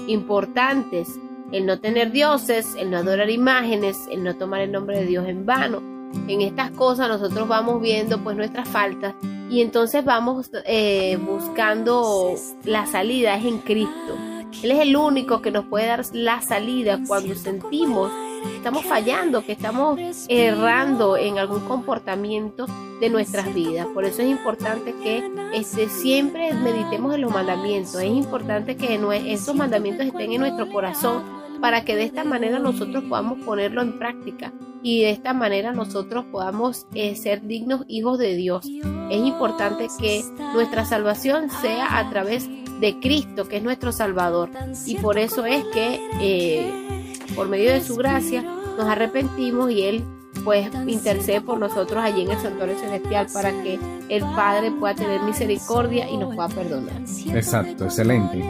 importantes. El no tener dioses, el no adorar imágenes, el no tomar el nombre de Dios en vano. En estas cosas nosotros vamos viendo pues nuestras faltas y entonces vamos eh, buscando la salida es en Cristo. Él es el único que nos puede dar la salida cuando sentimos que estamos fallando, que estamos errando en algún comportamiento de nuestras vidas. Por eso es importante que este, siempre meditemos en los mandamientos. Es importante que esos mandamientos estén en nuestro corazón para que de esta manera nosotros podamos ponerlo en práctica y de esta manera nosotros podamos eh, ser dignos hijos de Dios. Es importante que nuestra salvación sea a través de Cristo, que es nuestro Salvador. Y por eso es que eh, por medio de su gracia nos arrepentimos y Él pues intercede por nosotros allí en el santuario celestial para que el Padre pueda tener misericordia y nos pueda perdonar. Exacto, excelente.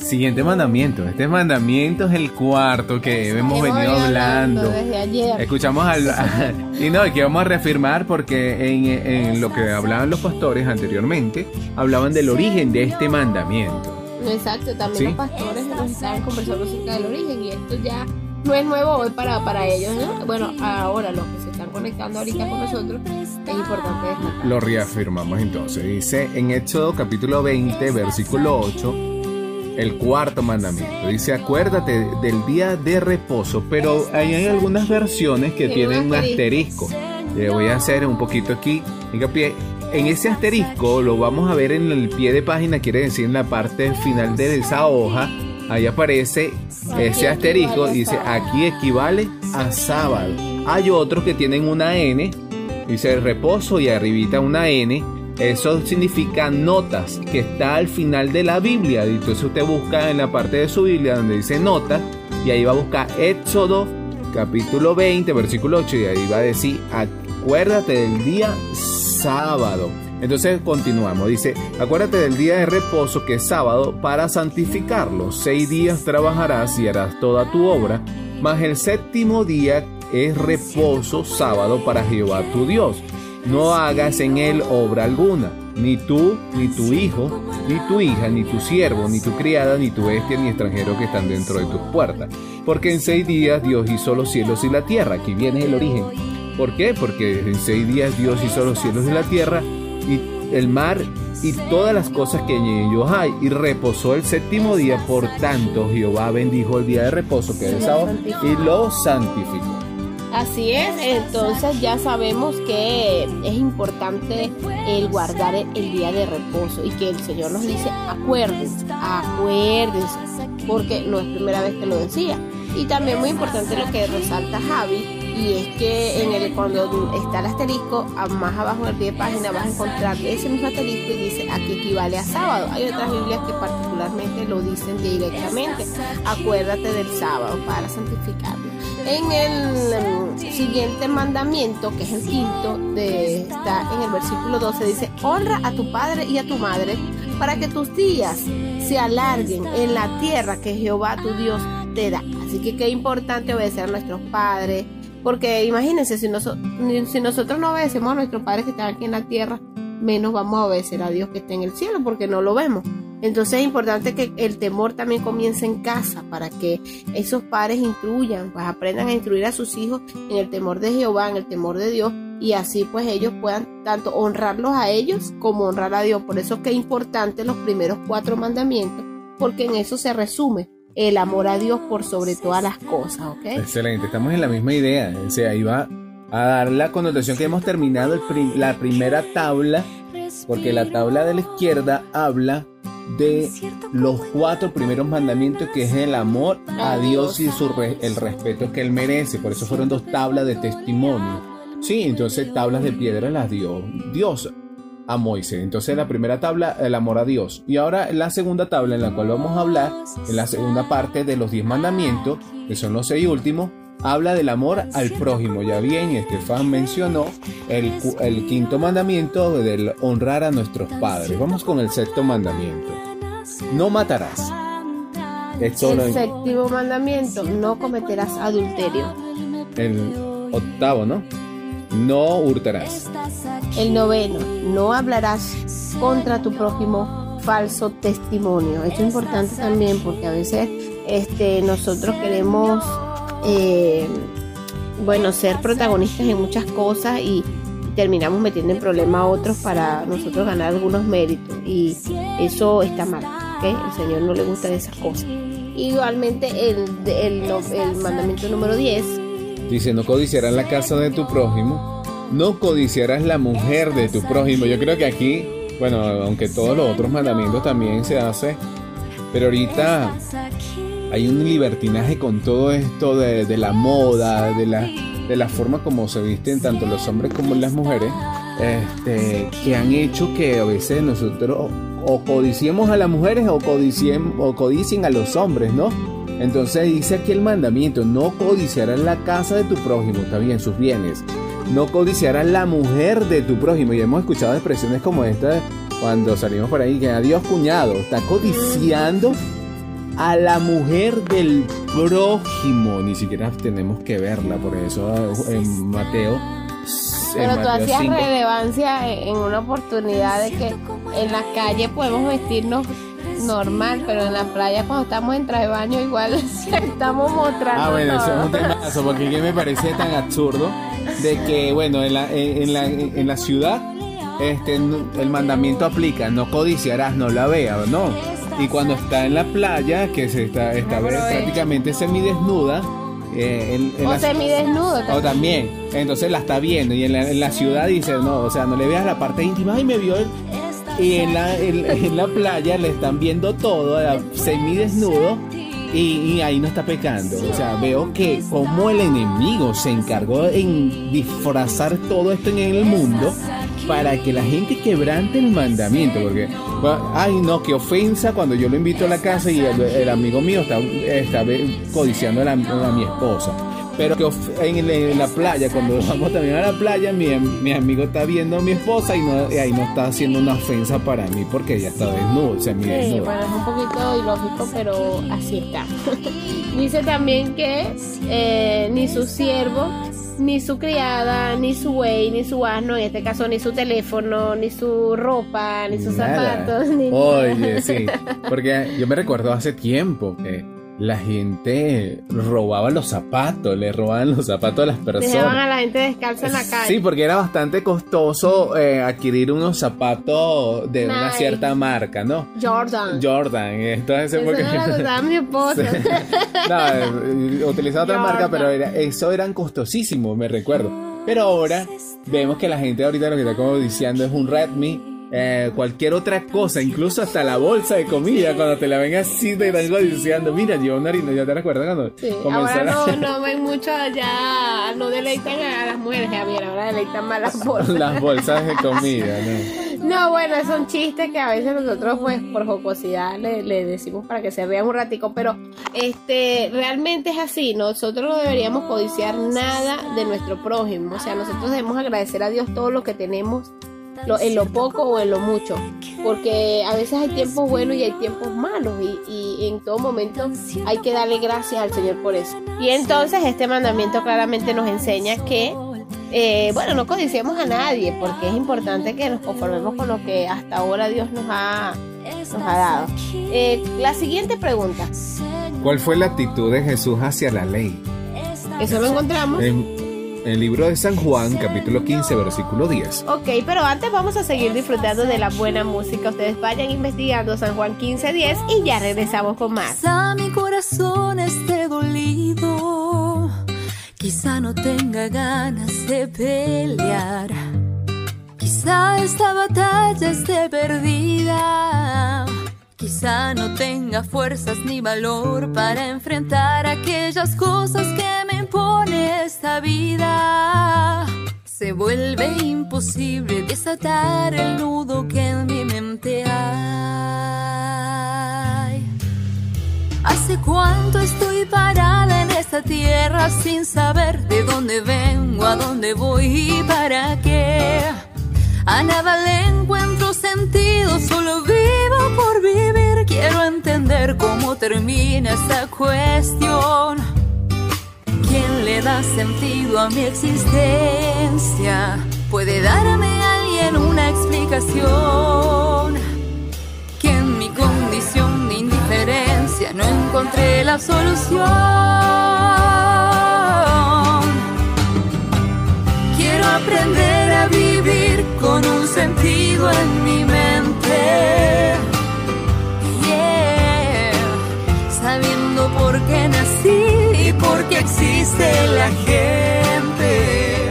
Siguiente mandamiento. Este mandamiento es el cuarto que hemos venido hablando. desde ayer. Escuchamos al... y no, que vamos a reafirmar porque en, en lo que hablaban los pastores anteriormente, hablaban del origen de este mandamiento. Exacto, también Sí. los pastores nos estaban conversando acerca del origen y esto ya no es nuevo hoy para, para ellos, ¿no? Bueno, ahora los que se están conectando ahorita con nosotros, es importante destacar. Lo reafirmamos entonces. Dice en Éxodo capítulo 20, versículo 8, el cuarto mandamiento. Dice, acuérdate del día de reposo, pero ahí hay algunas versiones que tienen un asterisco. Le voy a hacer un poquito aquí hincapié. En ese asterisco lo vamos a ver en el pie de página, quiere decir en la parte final de esa hoja. Ahí aparece ese asterisco, dice aquí equivale a sábado. Hay otros que tienen una N, dice reposo y arribita una N. Eso significa notas, que está al final de la Biblia. Entonces usted busca en la parte de su Biblia donde dice notas y ahí va a buscar Éxodo capítulo 20, versículo 8 y ahí va a decir, acuérdate del día sábado. Entonces continuamos, dice, acuérdate del día de reposo que es sábado para santificarlo. Seis días trabajarás y harás toda tu obra, mas el séptimo día es reposo sábado para Jehová tu Dios. No hagas en él obra alguna, ni tú, ni tu hijo, ni tu hija, ni tu siervo, ni tu criada, ni tu bestia, ni extranjero que están dentro de tus puertas. Porque en seis días Dios hizo los cielos y la tierra. Aquí viene el origen. ¿Por qué? Porque en seis días Dios hizo los cielos y la tierra y el mar y todas las cosas que en ellos hay. Y reposó el séptimo día. Por tanto, Jehová bendijo el día de reposo que es el sábado y lo santificó. Así es, entonces ya sabemos que es importante el guardar el día de reposo y que el Señor nos dice, acuérdense, acuérdense, porque no es primera vez que lo decía. Y también muy importante lo que resalta Javi, y es que en el, cuando está el asterisco, más abajo en el pie de página vas a encontrar ese mismo asterisco y dice, aquí equivale a sábado. Hay otras Biblias que particularmente lo dicen directamente, acuérdate del sábado para santificarlo. En el mm, siguiente mandamiento, que es el quinto, de, está en el versículo 12, dice, honra a tu padre y a tu madre para que tus días se alarguen en la tierra que Jehová tu Dios te da. Así que qué importante obedecer a nuestros padres, porque imagínense, si, si nosotros no obedecemos a nuestros padres que están aquí en la tierra, menos vamos a obedecer a Dios que está en el cielo, porque no lo vemos. Entonces es importante que el temor también comience en casa para que esos padres instruyan, pues aprendan a instruir a sus hijos en el temor de Jehová, en el temor de Dios y así pues ellos puedan tanto honrarlos a ellos como honrar a Dios. Por eso que es importante los primeros cuatro mandamientos, porque en eso se resume el amor a Dios por sobre todas las cosas, ¿ok? Excelente, estamos en la misma idea. O sea, ahí va a dar la connotación que hemos terminado el prim- la primera tabla, porque la tabla de la izquierda habla de los cuatro primeros mandamientos, que es el amor a Dios y su re- el respeto que Él merece. Por eso fueron dos tablas de testimonio. Sí, entonces tablas de piedra las dio Dios a Moisés. Entonces la primera tabla, el amor a Dios. Y ahora la segunda tabla en la cual vamos a hablar, en la segunda parte de los diez mandamientos, que son los seis últimos, habla del amor al prójimo. Ya bien, Estefan mencionó el, el quinto mandamiento del honrar a nuestros padres. Vamos con el sexto mandamiento. No matarás. Esto El lo- séptimo mandamiento, no cometerás adulterio. el octavo, ¿no? No hurtarás. El noveno, no hablarás contra tu prójimo falso testimonio. Esto es importante también porque a veces este, nosotros queremos, eh, bueno, ser protagonistas en muchas cosas y terminamos metiendo en problema a otros para nosotros ganar algunos méritos y eso está mal, ¿ok? El Señor no le gusta de esas cosas. Igualmente el, el, el mandamiento número 10 Dice, no codiciarás la casa de tu prójimo, no codiciarás la mujer de tu prójimo. Yo creo que aquí, bueno, aunque todos los otros mandamientos también se hace, pero ahorita hay un libertinaje con todo esto de, de la moda, de la, de la forma como se visten tanto los hombres como las mujeres, este, que han hecho que a veces nosotros o codiciemos a las mujeres o codicien, o codicien a los hombres, ¿no? Entonces dice aquí el mandamiento, no codiciarás la casa de tu prójimo, bien, sus bienes. No codiciarás la mujer de tu prójimo. Y hemos escuchado expresiones como esta cuando salimos por ahí, que adiós cuñado, está codiciando a la mujer del prójimo. Ni siquiera tenemos que verla, por eso en Mateo. en Pero tú Mateo hacías 5, relevancia en una oportunidad de que en la calle podemos vestirnos normal, pero en la playa cuando estamos en traje de baño igual estamos mostrando Ah, bueno, eso es un temazo, porque que me parece tan absurdo de que, bueno, en la, en, en la, en la ciudad este, el mandamiento aplica, no codiciarás, no la veas, ¿no? Y cuando está en la playa, que se está, prácticamente semidesnuda, eh, en, en O la- semidesnudo o también. también, entonces la está viendo y en la, en la ciudad dice, no, o sea, no le veas la parte íntima, ay, me vio él. Y en la, en, la playa le están viendo todo, semidesnudo, y, y ahí no está pecando. O sea, veo que como el enemigo se encargó en disfrazar todo esto en el mundo para que la gente quebrante el mandamiento. Porque, bueno, ay, no, qué ofensa cuando yo lo invito a la casa y el, el amigo mío está, codiciando a, la- a mi esposa. Pero que en, en la playa, cuando vamos también a la playa, mi, mi amigo está viendo a mi esposa y, no, y ahí no está haciendo una ofensa para mí porque ella está desnudo, Sí, semidesnudo. bueno, es un poquito ilógico, pero así está. Dice también que eh, ni su siervo, ni su criada, ni su buey, ni su asno, en este caso ni su teléfono, ni su ropa, ni sus Nada. zapatos, ni Oye, sí. Porque yo me recuerdo hace tiempo que la gente robaba los zapatos, le robaban los zapatos a las Dejaban personas. a la gente descalza en la calle. Sí, porque era bastante costoso eh, adquirir unos zapatos de una cierta marca, ¿no? Jordan. Jordan, entonces Eso porque... no lo mi esposo. no, eh, utilizaba otra Jordan. marca, pero era- eso eran costosísimos, me recuerdo. Pero ahora vemos que la gente ahorita lo que está como diciendo es un Redmi, eh, cualquier otra cosa, incluso hasta la bolsa de comida, cuando te la ven así, te están diciendo, mira, lleva una harina, ¿ya te recuerdas cuando Sí, comenzaron ahora a- no, no ven mucho ya, no deleitan a las mujeres, Javier, ahora deleitan más las bolsas. las bolsas de comida, ¿no? No, bueno, son chistes que a veces nosotros, pues, por jocosidad le, le decimos para que se vean un ratico, pero este, realmente es así. Nosotros no deberíamos codiciar nada de nuestro prójimo. O sea, nosotros debemos agradecer a Dios todo lo que tenemos, lo- en lo poco o en lo mucho, porque a veces hay tiempos buenos y hay tiempos malos, y, y en todo momento hay que darle gracias al Señor por eso. Y entonces, este mandamiento claramente nos enseña que eh, bueno, no codiciemos a nadie porque es importante que nos conformemos con lo que hasta ahora Dios nos ha, nos ha dado. Eh, la siguiente pregunta, ¿Cuál fue la actitud de Jesús hacia la ley? eso lo encontramos. En el libro de San Juan, capítulo 15, versículo 10. Ok, pero antes vamos a seguir disfrutando de la buena música. Ustedes vayan investigando San Juan 15.10 y ya regresamos con más. Quizá mi corazón esté dolido, quizá no tenga ganas de pelear, quizá esta batalla esté perdida, quizá no tenga fuerzas ni valor para enfrentar aquellas cosas que impone esta vida. Se vuelve imposible desatar el nudo que en mi mente hay. ¿Hace cuánto estoy parada en esta tierra sin saber de dónde vengo, a dónde voy y para qué? A nada le encuentro sentido, solo vivo por vivir. Quiero entender cómo termina esta cuestión. ¿Quién le da sentido a mi existencia? ¿Puede darme alguien una explicación? Que en mi condición de indiferencia no encontré la solución. Quiero aprender a vivir con un sentido en mi mente. Yeah. Sabiendo por qué nací y por qué existe la gente.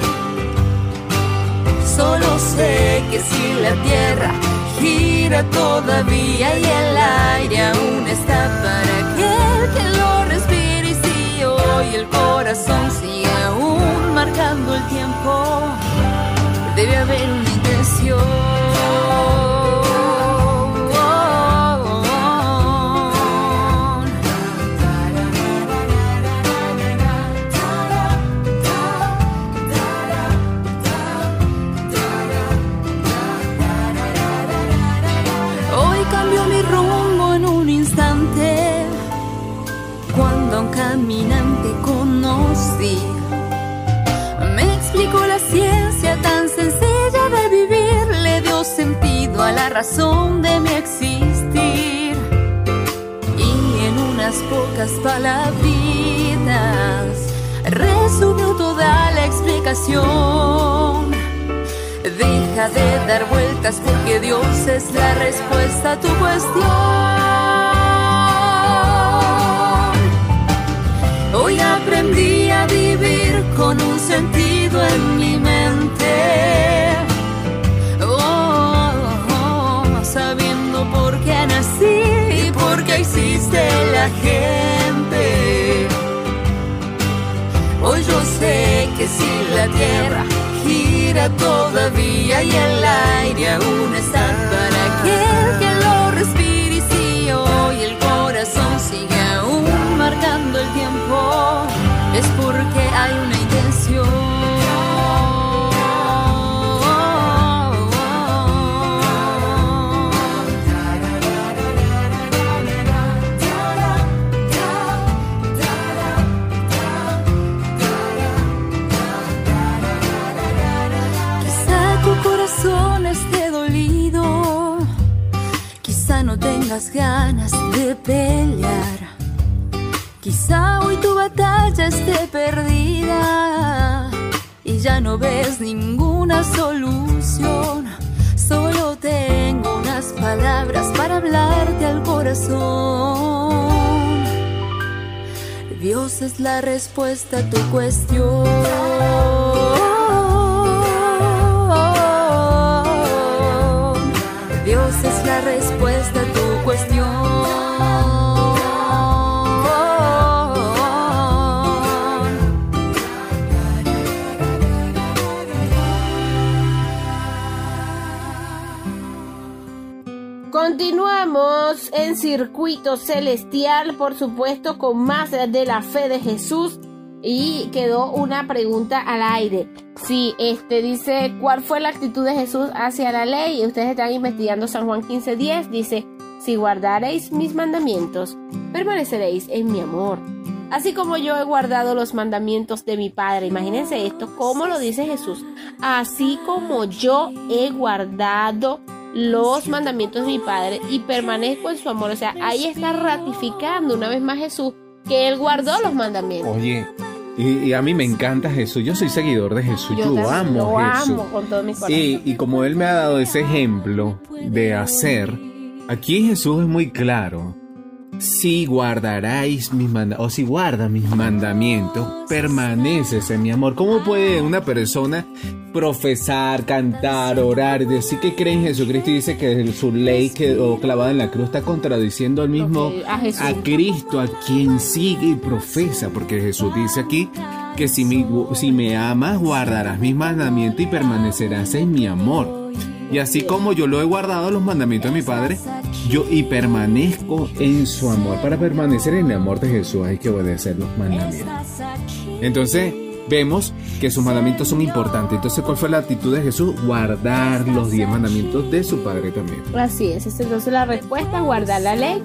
Solo sé que si la tierra gira todavía y el aire aún está para aquel que lo respire y si hoy el corazón sigue aún marcando el tiempo, debe haber una intención. La razón de mi existir. Y en unas pocas palabritas resumió toda la explicación. Deja de dar vueltas porque Dios es la respuesta a tu cuestión. Hoy aprendí a vivir con un sentido en mi mente. La gente. Hoy yo sé que si la tierra gira todavía y el aire aún está para aquel que lo respire y si hoy el corazón sigue aún marcando el tiempo, es porque hay una tengas ganas de pelear. Quizá hoy tu batalla esté perdida y ya no ves ninguna solución. Solo tengo unas palabras para hablarte al corazón. Dios es la respuesta a tu cuestión. En circuito celestial, por supuesto, con más de la fe de Jesús. Y quedó una pregunta al aire. Sí, este dice, ¿cuál fue la actitud de Jesús hacia la ley? Ustedes están investigando San Juan 15:10. Dice, si guardareis mis mandamientos, permaneceréis en mi amor. Así como yo he guardado los mandamientos de mi Padre. Imagínense esto, ¿cómo lo dice Jesús? Así como yo he guardado los mandamientos de mi Padre y permanezco en su amor. O sea, ahí está ratificando una vez más Jesús que Él guardó los mandamientos. Oye, y, y a mí me encanta Jesús. Yo soy seguidor de Jesús. Yo, amo lo Jesús. amo con todo mi corazón. Y, y como Él me ha dado ese ejemplo de hacer, aquí Jesús es muy claro. Si guardaráis mis mandamientos, o si guardas mis mandamientos, permaneces en mi amor. ¿Cómo puede una persona profesar, cantar, orar, decir que cree en Jesucristo y dice que su ley quedó clavada en la cruz está contradiciendo al mismo a Cristo, a quien sigue y profesa? Porque Jesús dice aquí que si, mi- si me amas, guardarás mis mandamientos y permanecerás en mi amor. Y así como yo lo he guardado los mandamientos de mi Padre, yo y permanezco en su amor. Para permanecer en el amor de Jesús hay que obedecer los mandamientos. Entonces, vemos que sus mandamientos son importantes. Entonces, ¿cuál fue la actitud de Jesús? Guardar los diez mandamientos de su Padre también. Así es, entonces la respuesta es guardar la ley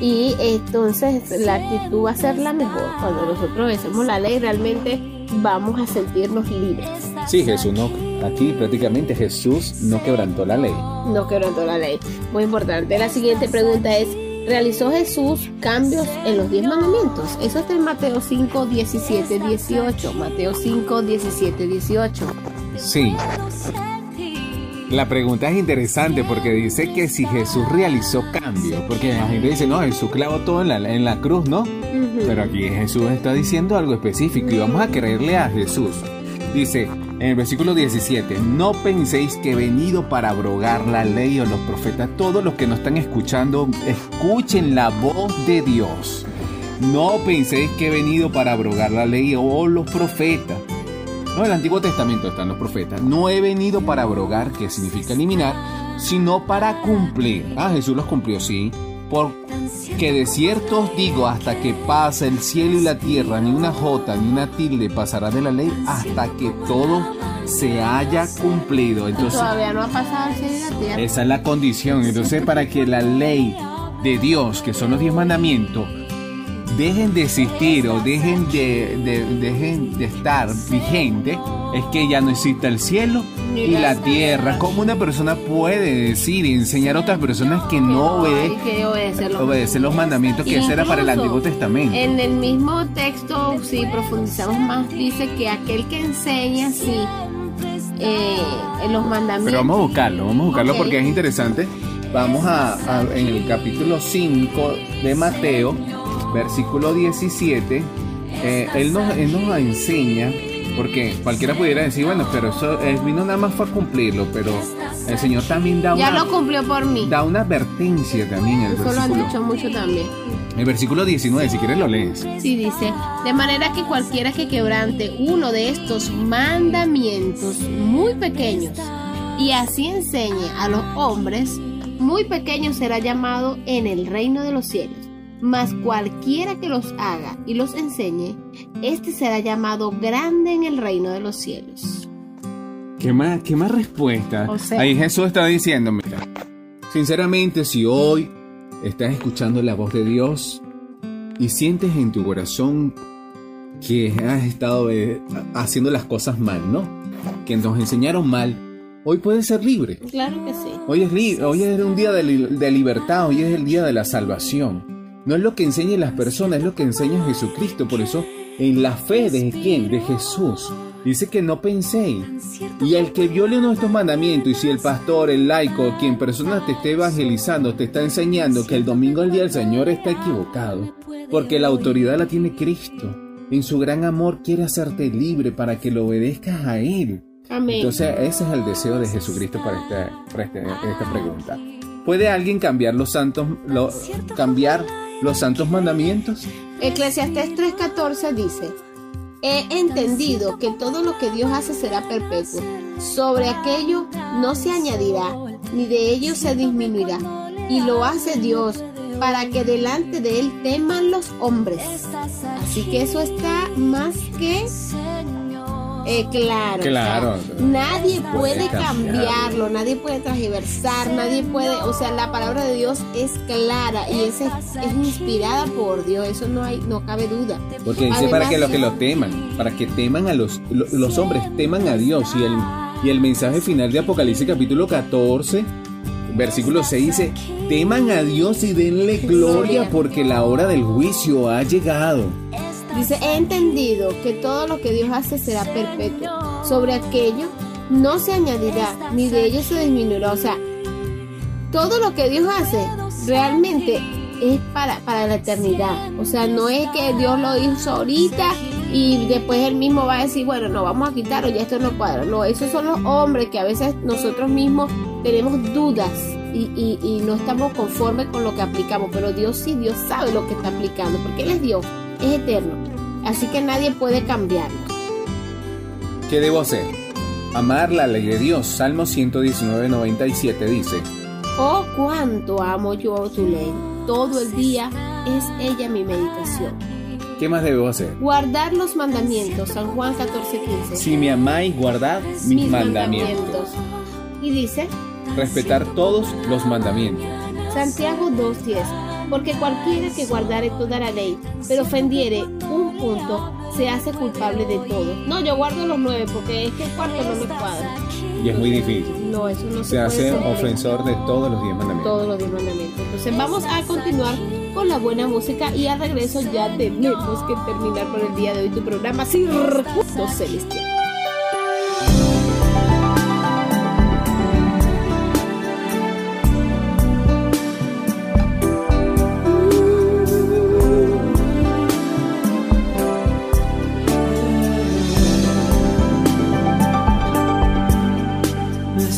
y entonces la actitud va a ser la mejor. Cuando nosotros obedecemos la ley realmente vamos a sentirnos libres. Sí, Jesús no. Aquí prácticamente Jesús no quebrantó la ley. No quebrantó la ley. Muy importante. La siguiente pregunta es, ¿realizó Jesús cambios en los 10 mandamientos? Eso está en Mateo 5, 17, 18. Mateo 5, 17, 18. Sí. La pregunta es interesante porque dice que si Jesús realizó cambios, porque la gente dice, no, Jesús clavó todo en la, en la cruz, ¿no? Pero aquí Jesús está diciendo algo específico y vamos a creerle a Jesús. Dice en el versículo 17, no penséis que he venido para abrogar la ley o los profetas. Todos los que nos están escuchando, escuchen la voz de Dios. No penséis que he venido para abrogar la ley o los profetas. No, en el Antiguo Testamento están los profetas. No he venido para abrogar, que significa eliminar, sino para cumplir. Ah, Jesús los cumplió, sí. Porque de cierto os digo, hasta que pase el cielo y la tierra, ni una jota ni una tilde pasará de la ley hasta que todo se haya cumplido. Entonces, Todavía no ha pasado el cielo y la tierra. esa es la condición. Entonces, para que la ley de Dios, que son los diez mandamientos, dejen de existir o dejen de, de- dejen de estar vigente, es que ya no exista el cielo y la tierra. ¿Cómo una persona puede decir y enseñar a otras personas que no obede- que obedecen los mandamientos que ese era para el Antiguo Testamento? En el mismo texto, si profundizamos más, dice que aquel que enseña, sí, eh, en los mandamientos. Pero vamos a buscarlo, vamos a buscarlo porque es interesante. Vamos a, a- en el capítulo 5 de Mateo, versículo 17, eh, él, nos, él nos enseña, porque cualquiera pudiera decir, bueno, pero eso él vino nada más fue a cumplirlo, pero el Señor también da Ya una, lo cumplió por mí. da una advertencia también el Eso lo han versículo. dicho mucho también. El versículo 19, si quieres lo lees. Sí, dice, de manera que cualquiera que quebrante uno de estos mandamientos muy pequeños y así enseñe a los hombres, muy pequeño será llamado en el reino de los cielos. Mas cualquiera que los haga y los enseñe, este será llamado grande en el reino de los cielos. ¿Qué más, qué más respuesta? O sea- Ahí Jesús está diciendo, mira, sinceramente si hoy estás escuchando la voz de Dios y sientes en tu corazón que has estado eh, haciendo las cosas mal, ¿no? Que nos enseñaron mal, hoy puedes ser libre. Claro que sí. Hoy es, li- hoy es un día de, li- de libertad, hoy es el día de la salvación. No es lo que enseñen las personas, es lo que enseña Jesucristo. Por eso, en la fe de quién? De Jesús. Dice que no penséis. Y el que viole uno de estos mandamientos, y si el pastor, el laico, quien persona te esté evangelizando, te está enseñando que el domingo al día del Señor está equivocado, porque la autoridad la tiene Cristo. En su gran amor quiere hacerte libre para que lo obedezcas a Él. Amén. Entonces, ese es el deseo de Jesucristo para esta, para esta pregunta. ¿Puede alguien cambiar los santos, lo- cambiar los santos mandamientos? Eclesiastés 3:14 dice, he entendido que todo lo que Dios hace será perpetuo. Sobre aquello no se añadirá, ni de ello se disminuirá. Y lo hace Dios para que delante de él teman los hombres. Así que eso está más que eh, claro. Claro. o sea, nadie puede Puede cambiarlo. nadie puede transversar, nadie puede, o sea, la palabra de Dios es clara y es, es inspirada por Dios, eso no hay, no cabe duda. Porque dice para que los que lo teman, para que teman a los, lo- los hombres, teman a Dios. Y el, y el mensaje final de Apocalipsis capítulo 14, versículo 6 dice, teman a Dios y denle gloria porque la hora del juicio ha llegado. Dice, he entendido que todo lo que Dios hace será perpetuo. Sobre aquello no se añadirá, ni de ello se disminuirá. O sea, todo lo que Dios hace realmente es para, para la eternidad. O sea, no es que Dios lo hizo ahorita y después él mismo va a decir, bueno, no, vamos a quitarlo, ya esto no cuadra. No, esos son los hombres que a veces nosotros mismos tenemos dudas y, y- y no estamos conformes con lo que aplicamos. Pero Dios sí, Dios sabe lo que está aplicando, porque Él es Dios, es eterno. Así que nadie puede cambiarlo. ¿Qué debo hacer? Amar la ley de Dios. Salmo 119, 97 dice, Oh, cuánto amo yo tu ley. Todo el día es ella mi meditación. ¿qué más debo hacer? Guardar los mandamientos. San Juan 14, 15. Si me amáis, guardad mis, mandamientos. Y dice Respetar todos los mandamientos. Santiago 2.10. Porque cualquiera que guardare toda la ley, pero ofendiere un punto, se hace culpable de todo. No, yo guardo los nueve porque es que el cuarto no me cuadra. Y es muy difícil. No, eso no se, Se hace ofensor de todos los diez mandamientos. todos los diez mandamientos. Entonces vamos a continuar con la buena música y al regreso ya tenemos que terminar por el día de hoy tu programa Circuito Celestial.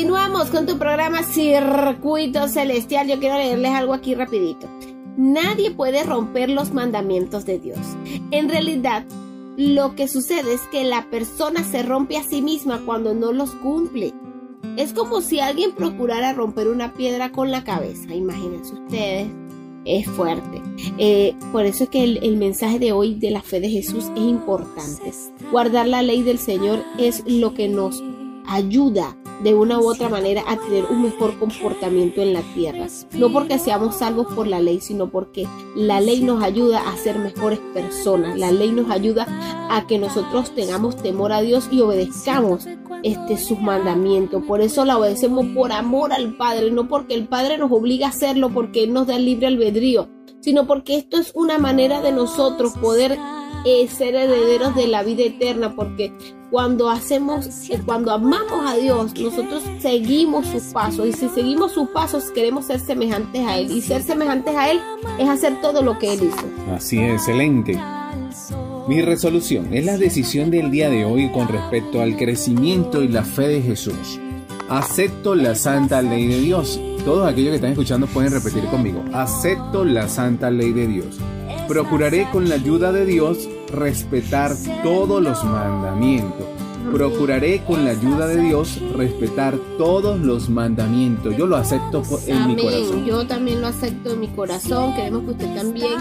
Continuamos con tu programa Circuito Celestial. Yo quiero leerles algo aquí rapidito. Nadie puede romper los mandamientos de Dios. En realidad, lo que sucede es que la persona se rompe a sí misma cuando no los cumple. Es como si alguien procurara romper una piedra con la cabeza. Imagínense ustedes es fuerte. Eh, por eso es que el, el, mensaje de hoy de la fe de Jesús es importante. Guardar la ley del Señor es lo que nos ayuda de una u otra manera a tener un mejor comportamiento en la tierra. No porque seamos salvos por la ley, sino porque la ley nos ayuda a ser mejores personas. La ley nos ayuda a que nosotros tengamos temor a Dios y obedezcamos este sus mandamientos. Por eso la obedecemos por amor al Padre, no porque el Padre nos obliga a hacerlo porque Él nos da libre albedrío, sino porque esto es una manera de nosotros poder eh, ser herederos de la vida eterna, porque cuando hacemos, eh, cuando amamos a Dios, nosotros seguimos sus pasos y si seguimos sus pasos queremos ser semejantes a Él y ser semejantes a Él es hacer todo lo que Él hizo. Así es, excelente. Mi resolución es la decisión del día de hoy con respecto al crecimiento y la fe de Jesús. Acepto la santa ley de Dios. Todos aquellos que están escuchando pueden repetir conmigo. Acepto la santa ley de Dios. Procuraré con la ayuda de Dios respetar todos los mandamientos. Procuraré con la ayuda de Dios respetar todos los mandamientos. Yo lo acepto en mi corazón. Yo también lo acepto en mi corazón. Queremos que usted también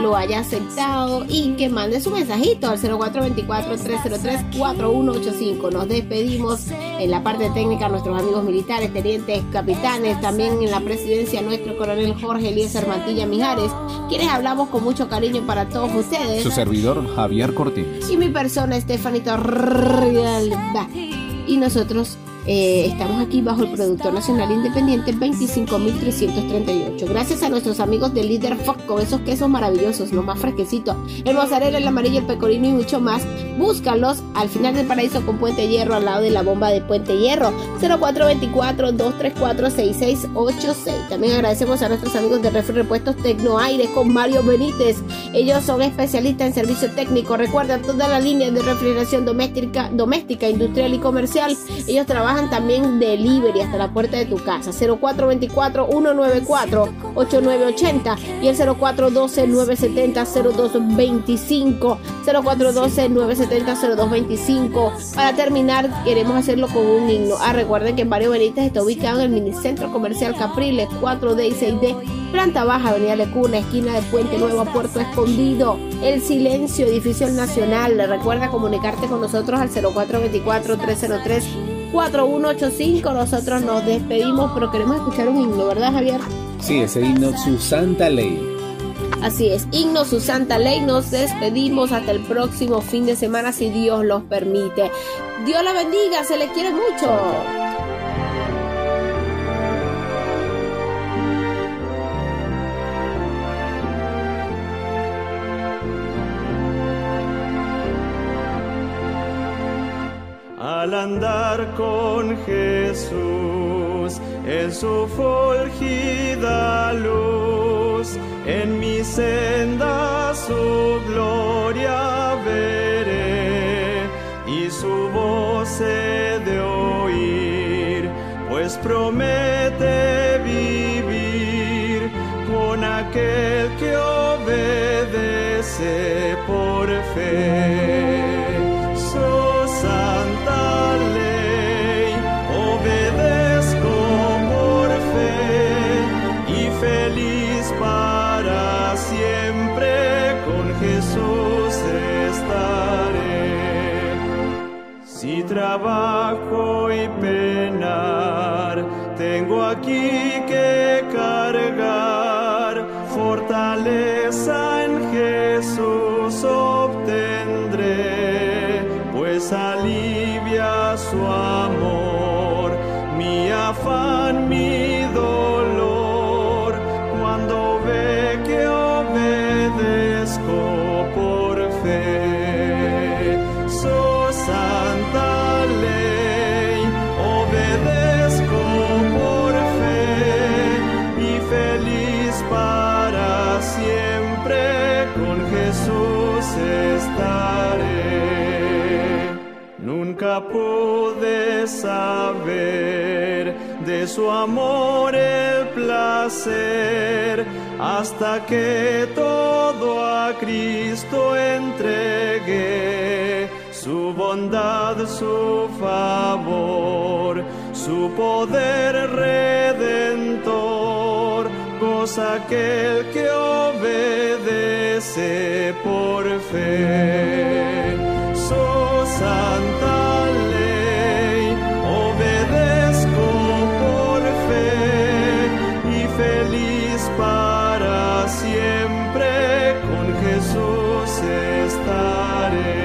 lo haya aceptado y que mande su mensajito al 0424-303-4185. Nos despedimos en la parte técnica nuestros amigos militares, tenientes, capitanes, también en la presidencia nuestro coronel Jorge Eliezer Mantilla Mijares, quienes hablamos con mucho cariño para todos ustedes. Su servidor, Javier Cortines. Y mi persona, Estefanito Y nosotros eh, estamos aquí bajo el Productor Nacional Independiente 25.338. Gracias a nuestros amigos de Líder Fox con esos quesos maravillosos, lo más fresquecitos, el mozzarella, el amarillo, el pecorino y mucho más. Búscalos al final del paraíso con Puente Hierro, al lado de la bomba de Puente Hierro, 0424-234-6686. También agradecemos a nuestros amigos de Refri Repuestos Tecnoaire con Mario Benítez. Ellos son especialistas en servicio técnico. Recuerda toda la línea de refrigeración doméstica, doméstica, industrial y comercial. Ellos trabajan también delivery hasta la puerta de tu casa. 0424-194-8980 y el 0412-970-0225. 0412-970-0225. Para terminar, queremos hacerlo con un himno. Ah, recuerden que Mario Benítez está ubicado en el Minicentro Comercial Capriles 4D y 6D. Planta baja, Avenida Lecuna, esquina de Puente Nuevo, Puerto Escondido. El Silencio, Edificio Nacional. Recuerda comunicarte con nosotros al 0424-303. 4185 nosotros nos despedimos pero queremos escuchar un himno ¿verdad Javier? Sí, ese himno, su santa ley. Así es, himno su santa ley, nos despedimos hasta el próximo fin de semana si Dios los permite. Dios la bendiga, se les quiere mucho. Al andar con Jesús en su fulgida luz, en mi senda su gloria veré y su voz he de oír, pues promete vivir con aquel que obedece por fe. Trabajo y penar, tengo aquí que cargar. Fortaleza en Jesús obtendré, pues alivia Nunca pude saber de su amor el placer hasta que todo a Cristo entregué. Su bondad, su favor, su poder redentor, goza aquel que obedece por fe. Su santa ley obedezco por fe y feliz para siempre con Jesús estaré.